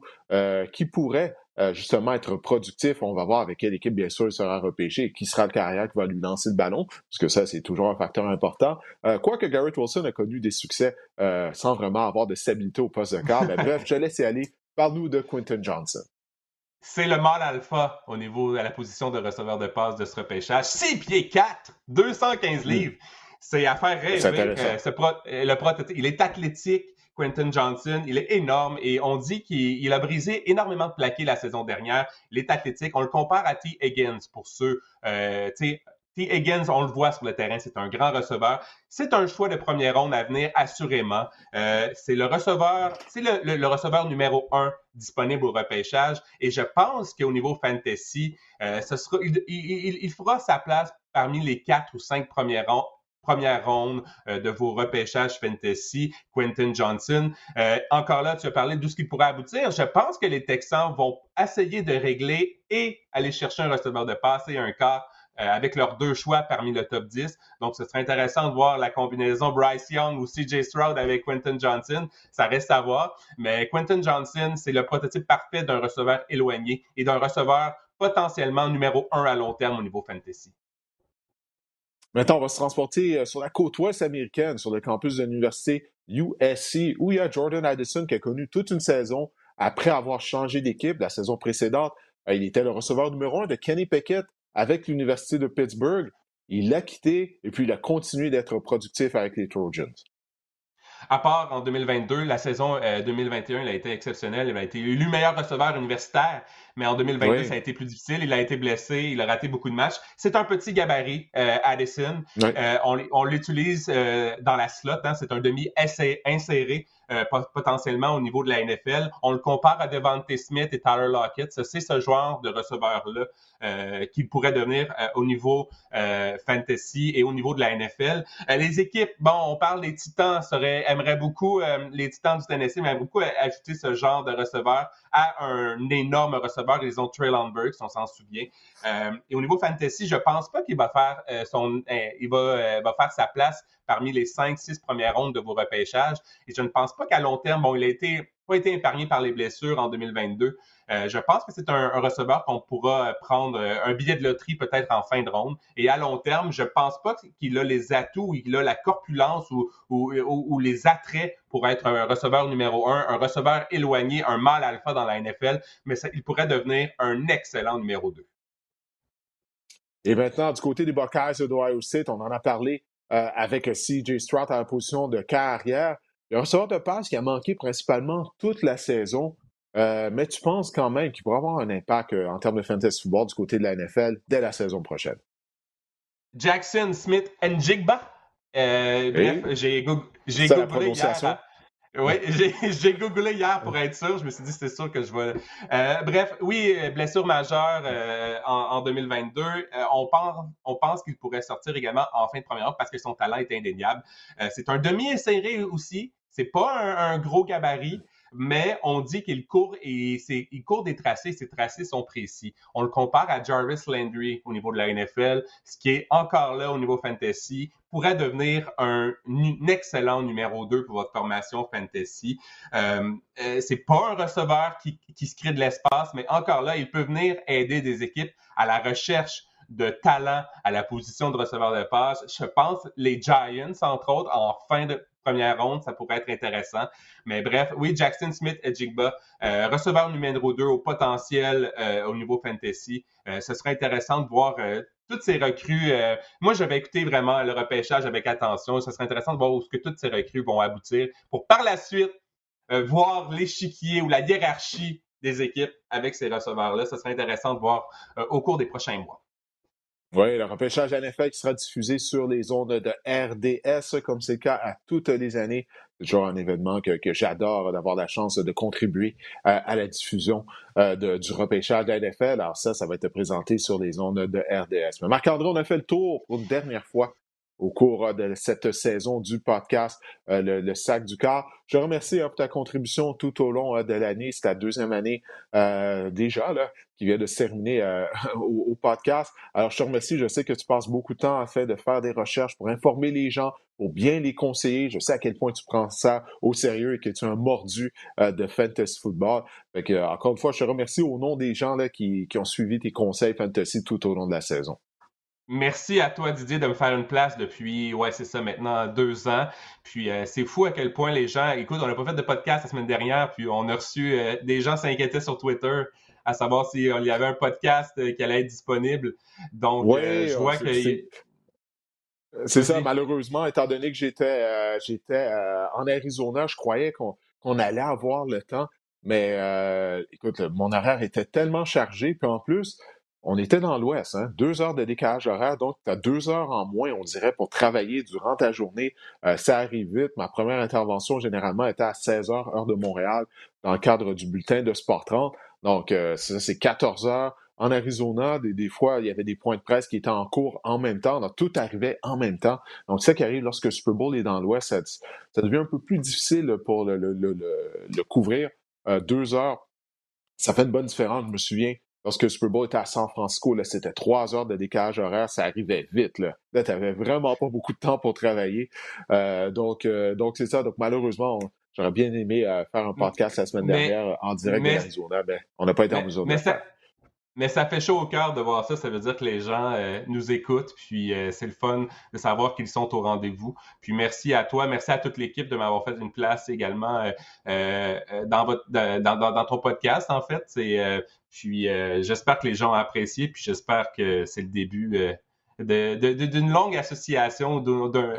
qui pourrait euh, justement être productif. On va voir avec quelle équipe, bien sûr, il sera repêché et qui sera le carrière qui va lui lancer le ballon, parce que ça, c'est toujours un facteur important. Euh, quoique Garrett Wilson a connu des succès euh, sans vraiment avoir de stabilité au poste de quart. Mais bref, je laisse y aller. Parle-nous de Quinton Johnson. C'est le mal alpha au niveau de la position de receveur de passe de ce repêchage. 6 pieds 4, 215 mm. livres. C'est à faire rêver. le prototype, il est athlétique, Quentin Johnson. Il est énorme et on dit qu'il a brisé énormément de plaqués la saison dernière. Il est athlétique. On le compare à T. Higgins pour ceux, euh, T. Higgins, on le voit sur le terrain, c'est un grand receveur. C'est un choix de première ronde à venir, assurément. Euh, c'est le receveur, c'est le, receveur numéro un disponible au repêchage. Et je pense qu'au niveau fantasy, euh, il, fera sa place parmi les quatre ou cinq premières rondes première ronde euh, de vos repêchages fantasy, Quentin Johnson. Euh, encore là, tu as parlé d'où ce qui pourrait aboutir. Je pense que les Texans vont essayer de régler et aller chercher un receveur de passe et un quart euh, avec leurs deux choix parmi le top 10. Donc, ce serait intéressant de voir la combinaison Bryce Young ou CJ Stroud avec Quentin Johnson. Ça reste à voir. Mais Quentin Johnson, c'est le prototype parfait d'un receveur éloigné et d'un receveur potentiellement numéro un à long terme au niveau fantasy. Maintenant, on va se transporter euh, sur la côte ouest américaine, sur le campus de l'université USC, où il y a Jordan Addison qui a connu toute une saison après avoir changé d'équipe. La saison précédente, euh, il était le receveur numéro un de Kenny Pickett avec l'université de Pittsburgh. Il l'a quitté et puis il a continué d'être productif avec les Trojans. À part en 2022, la saison 2021, euh, il a été exceptionnel. Il a été élu meilleur receveur universitaire, mais en 2022, ça a été plus difficile. Il a été blessé, il a raté beaucoup de matchs. C'est un petit gabarit, euh, Addison. Euh, on, l'utilise dans la slot. Hein. C'est un demi inséré. potentiellement au niveau de la NFL. On le compare à Devante Smith et Tyler Lockett. C'est ce genre de receveur-là qui pourrait devenir au niveau fantasy et au niveau de la NFL. les équipes, bon, on parle des Titans, seraient aimerait beaucoup, euh, les Titans du Tennessee aimeraient beaucoup ajouter ce genre de receveur à un énorme receveur. Ils ont Traylon Burks, on s'en souvient. Euh, et au niveau fantasy, je pense pas qu'il va faire euh, va, va faire sa place parmi les 5-6 premières rondes de vos repêchages. Et je ne pense pas qu'à long terme, bon, il a été pas été épargné par les blessures en 2022. Euh, je pense que c'est un, receveur qu'on pourra prendre euh, un billet de loterie peut-être en fin de ronde. Et à long terme, je pense pas qu'il a les atouts, il a la corpulence ou, les attraits pour être un receveur numéro un, un receveur éloigné, un mâle alpha dans la NFL, mais il pourrait devenir un excellent numéro 2. Et maintenant, du côté des Buckeyes d'Ohio State, on en a parlé euh, avec CJ Stroud à la position de carrière. Un receveur de passe qui a manqué principalement toute la saison, euh, mais tu penses quand même qu'il pourra avoir un impact euh, en termes de fantasy football du côté de la NFL dès la saison prochaine? Jackson Smith Njigba? Bref, j'ai googlé hier. Oui, j'ai googlé hier pour être sûr. Je me suis dit, c'est sûr que je vais. Euh, bref, oui, blessure majeure euh, en, 2022. Euh, on pense, on pense qu'il pourrait sortir également en fin de première parce que son talent est indéniable. c'est un demi-inséré aussi. C'est pas un, gros gabarit mais on dit qu'il court et il court des tracés, ses tracés sont précis. On le compare à Jarvis Landry au niveau de la NFL, ce qui est encore là au niveau fantasy, pourrait devenir un, excellent numéro 2 pour votre formation fantasy. Euh, euh, c'est pas un receveur qui, qui se crée de l'espace, mais encore là, il peut venir aider des équipes à la recherche de talent à la position de receveur de passe. Je pense les Giants, entre autres, en fin de première ronde, ça pourrait être intéressant. Mais bref, oui, Jackson Smith et Jigba, euh, receveur numéro 2 au potentiel euh, au niveau fantasy. Euh, ce serait intéressant de voir toutes ces recrues. moi, j'avais écouté vraiment le repêchage avec attention. Ce serait intéressant de voir où ce que toutes ces recrues vont aboutir pour par la suite voir l'échiquier ou la hiérarchie des équipes avec ces receveurs-là. Ce serait intéressant de voir au cours des prochains mois. Oui, le repêchage NFL qui sera diffusé sur les ondes de RDS, comme c'est le cas à toutes les années. C'est toujours un événement que, j'adore d'avoir la chance de contribuer à, la diffusion euh, du repêchage NFL. Alors ça, ça va être présenté sur les ondes de RDS. Mais Marc-André, on a fait le tour pour une dernière fois au cours de cette saison du podcast euh, le, sac du corps. Je remercie hein, pour ta contribution tout au long hein, de l'année. C'est ta deuxième année euh, déjà là, qui vient de se terminer euh, au, podcast. Alors, je te remercie. Je sais que tu passes beaucoup de temps à fait de faire des recherches pour informer les gens, pour bien les conseiller. Je sais à quel point tu prends ça au sérieux et que tu es un mordu de fantasy football. encore une fois, je te remercie au nom des gens là, qui ont suivi tes conseils fantasy tout au long de la saison. Merci à toi, Didier, de me faire une place depuis, ouais, c'est ça, maintenant deux ans. Puis euh, c'est fou à quel point les gens, écoute, on n'a pas fait de podcast la semaine dernière, puis on a reçu, euh, des gens s'inquiétaient sur Twitter à savoir s'il y avait un podcast euh, qui allait être disponible. Donc, je vois que... C'est ça, malheureusement, étant donné que j'étais j'étais en Arizona, je croyais qu'on allait avoir le temps. Mais écoute, mon horaire était tellement chargé, puis en plus, on était dans l'Ouest, hein? deux heures de décalage horaire, donc tu as deux heures en moins, on dirait, pour travailler durant ta journée. Euh, ça arrive vite. Ma première intervention, généralement, était à 16 heures, heure de Montréal, dans le cadre du bulletin de Sport 30. Donc, euh, ça, c'est 14 heures. En Arizona, des, fois, il y avait des points de presse qui étaient en cours en même temps. Donc, tout arrivait en même temps. Donc, ça qui arrive lorsque Super Bowl est dans l'Ouest, ça, devient un peu plus difficile pour le, couvrir. Euh, deux heures, ça fait une bonne différence. Je me souviens, Lorsque le Super Bowl était à San Francisco, là, c'était trois heures de décalage horaire, ça arrivait vite. Là, là tu n'avais vraiment pas beaucoup de temps pour travailler. Euh, donc, euh, donc c'est ça. Donc, malheureusement, j'aurais bien aimé euh, faire un podcast la semaine dernière en direct de l'Arizona. mais on n'a pas été en mesure de faire. Mais ça fait chaud au cœur de voir ça. Ça veut dire que les gens euh, nous écoutent. Puis euh, c'est le fun de savoir qu'ils sont au rendez-vous. Puis merci à toi, merci à toute l'équipe de m'avoir fait une place également euh, dans, votre, dans, ton podcast, en fait. puis j'espère que les gens ont apprécié. Puis j'espère que c'est le début d'une longue association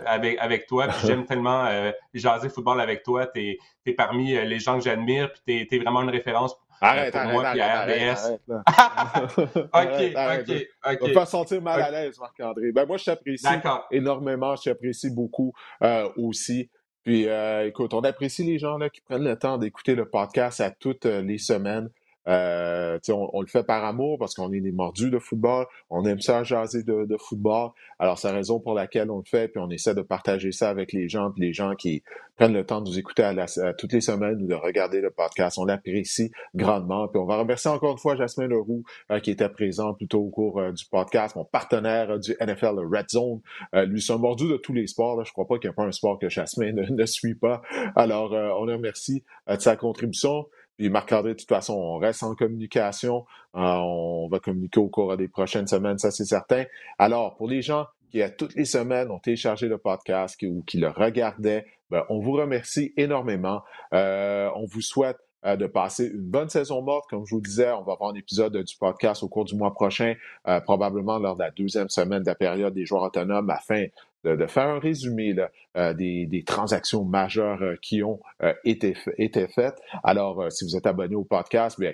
avec, avec toi. Puis j'aime tellement jaser football avec toi. Tu es, parmi les gens que j'admire. Puis tu es, vraiment une référence Arrête, arrête, moi, arrête, arrête, OK, OK, OK. On va sentir mal à l'aise, Marc-André. Ben, moi, je t'apprécie énormément. Je t'apprécie beaucoup euh, aussi. Puis, euh, écoute, on apprécie les gens là, qui prennent le temps d'écouter le podcast à toutes euh, les semaines. Euh, on, le fait par amour parce qu'on est des mordus de football, on aime ça jaser de, football. Alors, c'est la raison pour laquelle on le fait, puis on essaie de partager ça avec les gens, puis les gens qui prennent le temps de nous écouter à, toutes les semaines ou de regarder le podcast. On l'apprécie grandement. Puis on va remercier encore une fois Jasmin Leroux euh, qui était présent plutôt au cours euh, du podcast, mon partenaire du NFL Red Zone. lui, c'est un mordu de tous les sports. Là. Je crois pas qu'il n'y a pas un sport que Jasmin ne, ne suit pas. Alors, on le remercie de sa contribution. Puis Marc-André, de toute façon, on reste en communication. Euh, on va communiquer au cours des prochaines semaines, ça c'est certain. Alors, pour les gens qui, à toutes les semaines, ont téléchargé le podcast ou qui le regardaient, ben, on vous remercie énormément. Euh, on vous souhaite euh, de passer une bonne saison morte. Comme je vous disais, on va avoir un épisode du podcast au cours du mois prochain, probablement lors de la deuxième semaine de la période des joueurs autonomes afin de, faire un résumé euh, des, transactions majeures euh, qui ont euh, été, été faites. Alors, si vous êtes abonné au podcast, bien,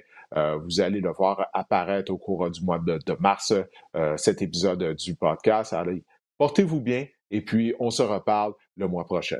vous allez le voir apparaître au cours du mois de, mars, cet épisode du podcast. Allez, portez-vous bien Et puis, on se reparle le mois prochain.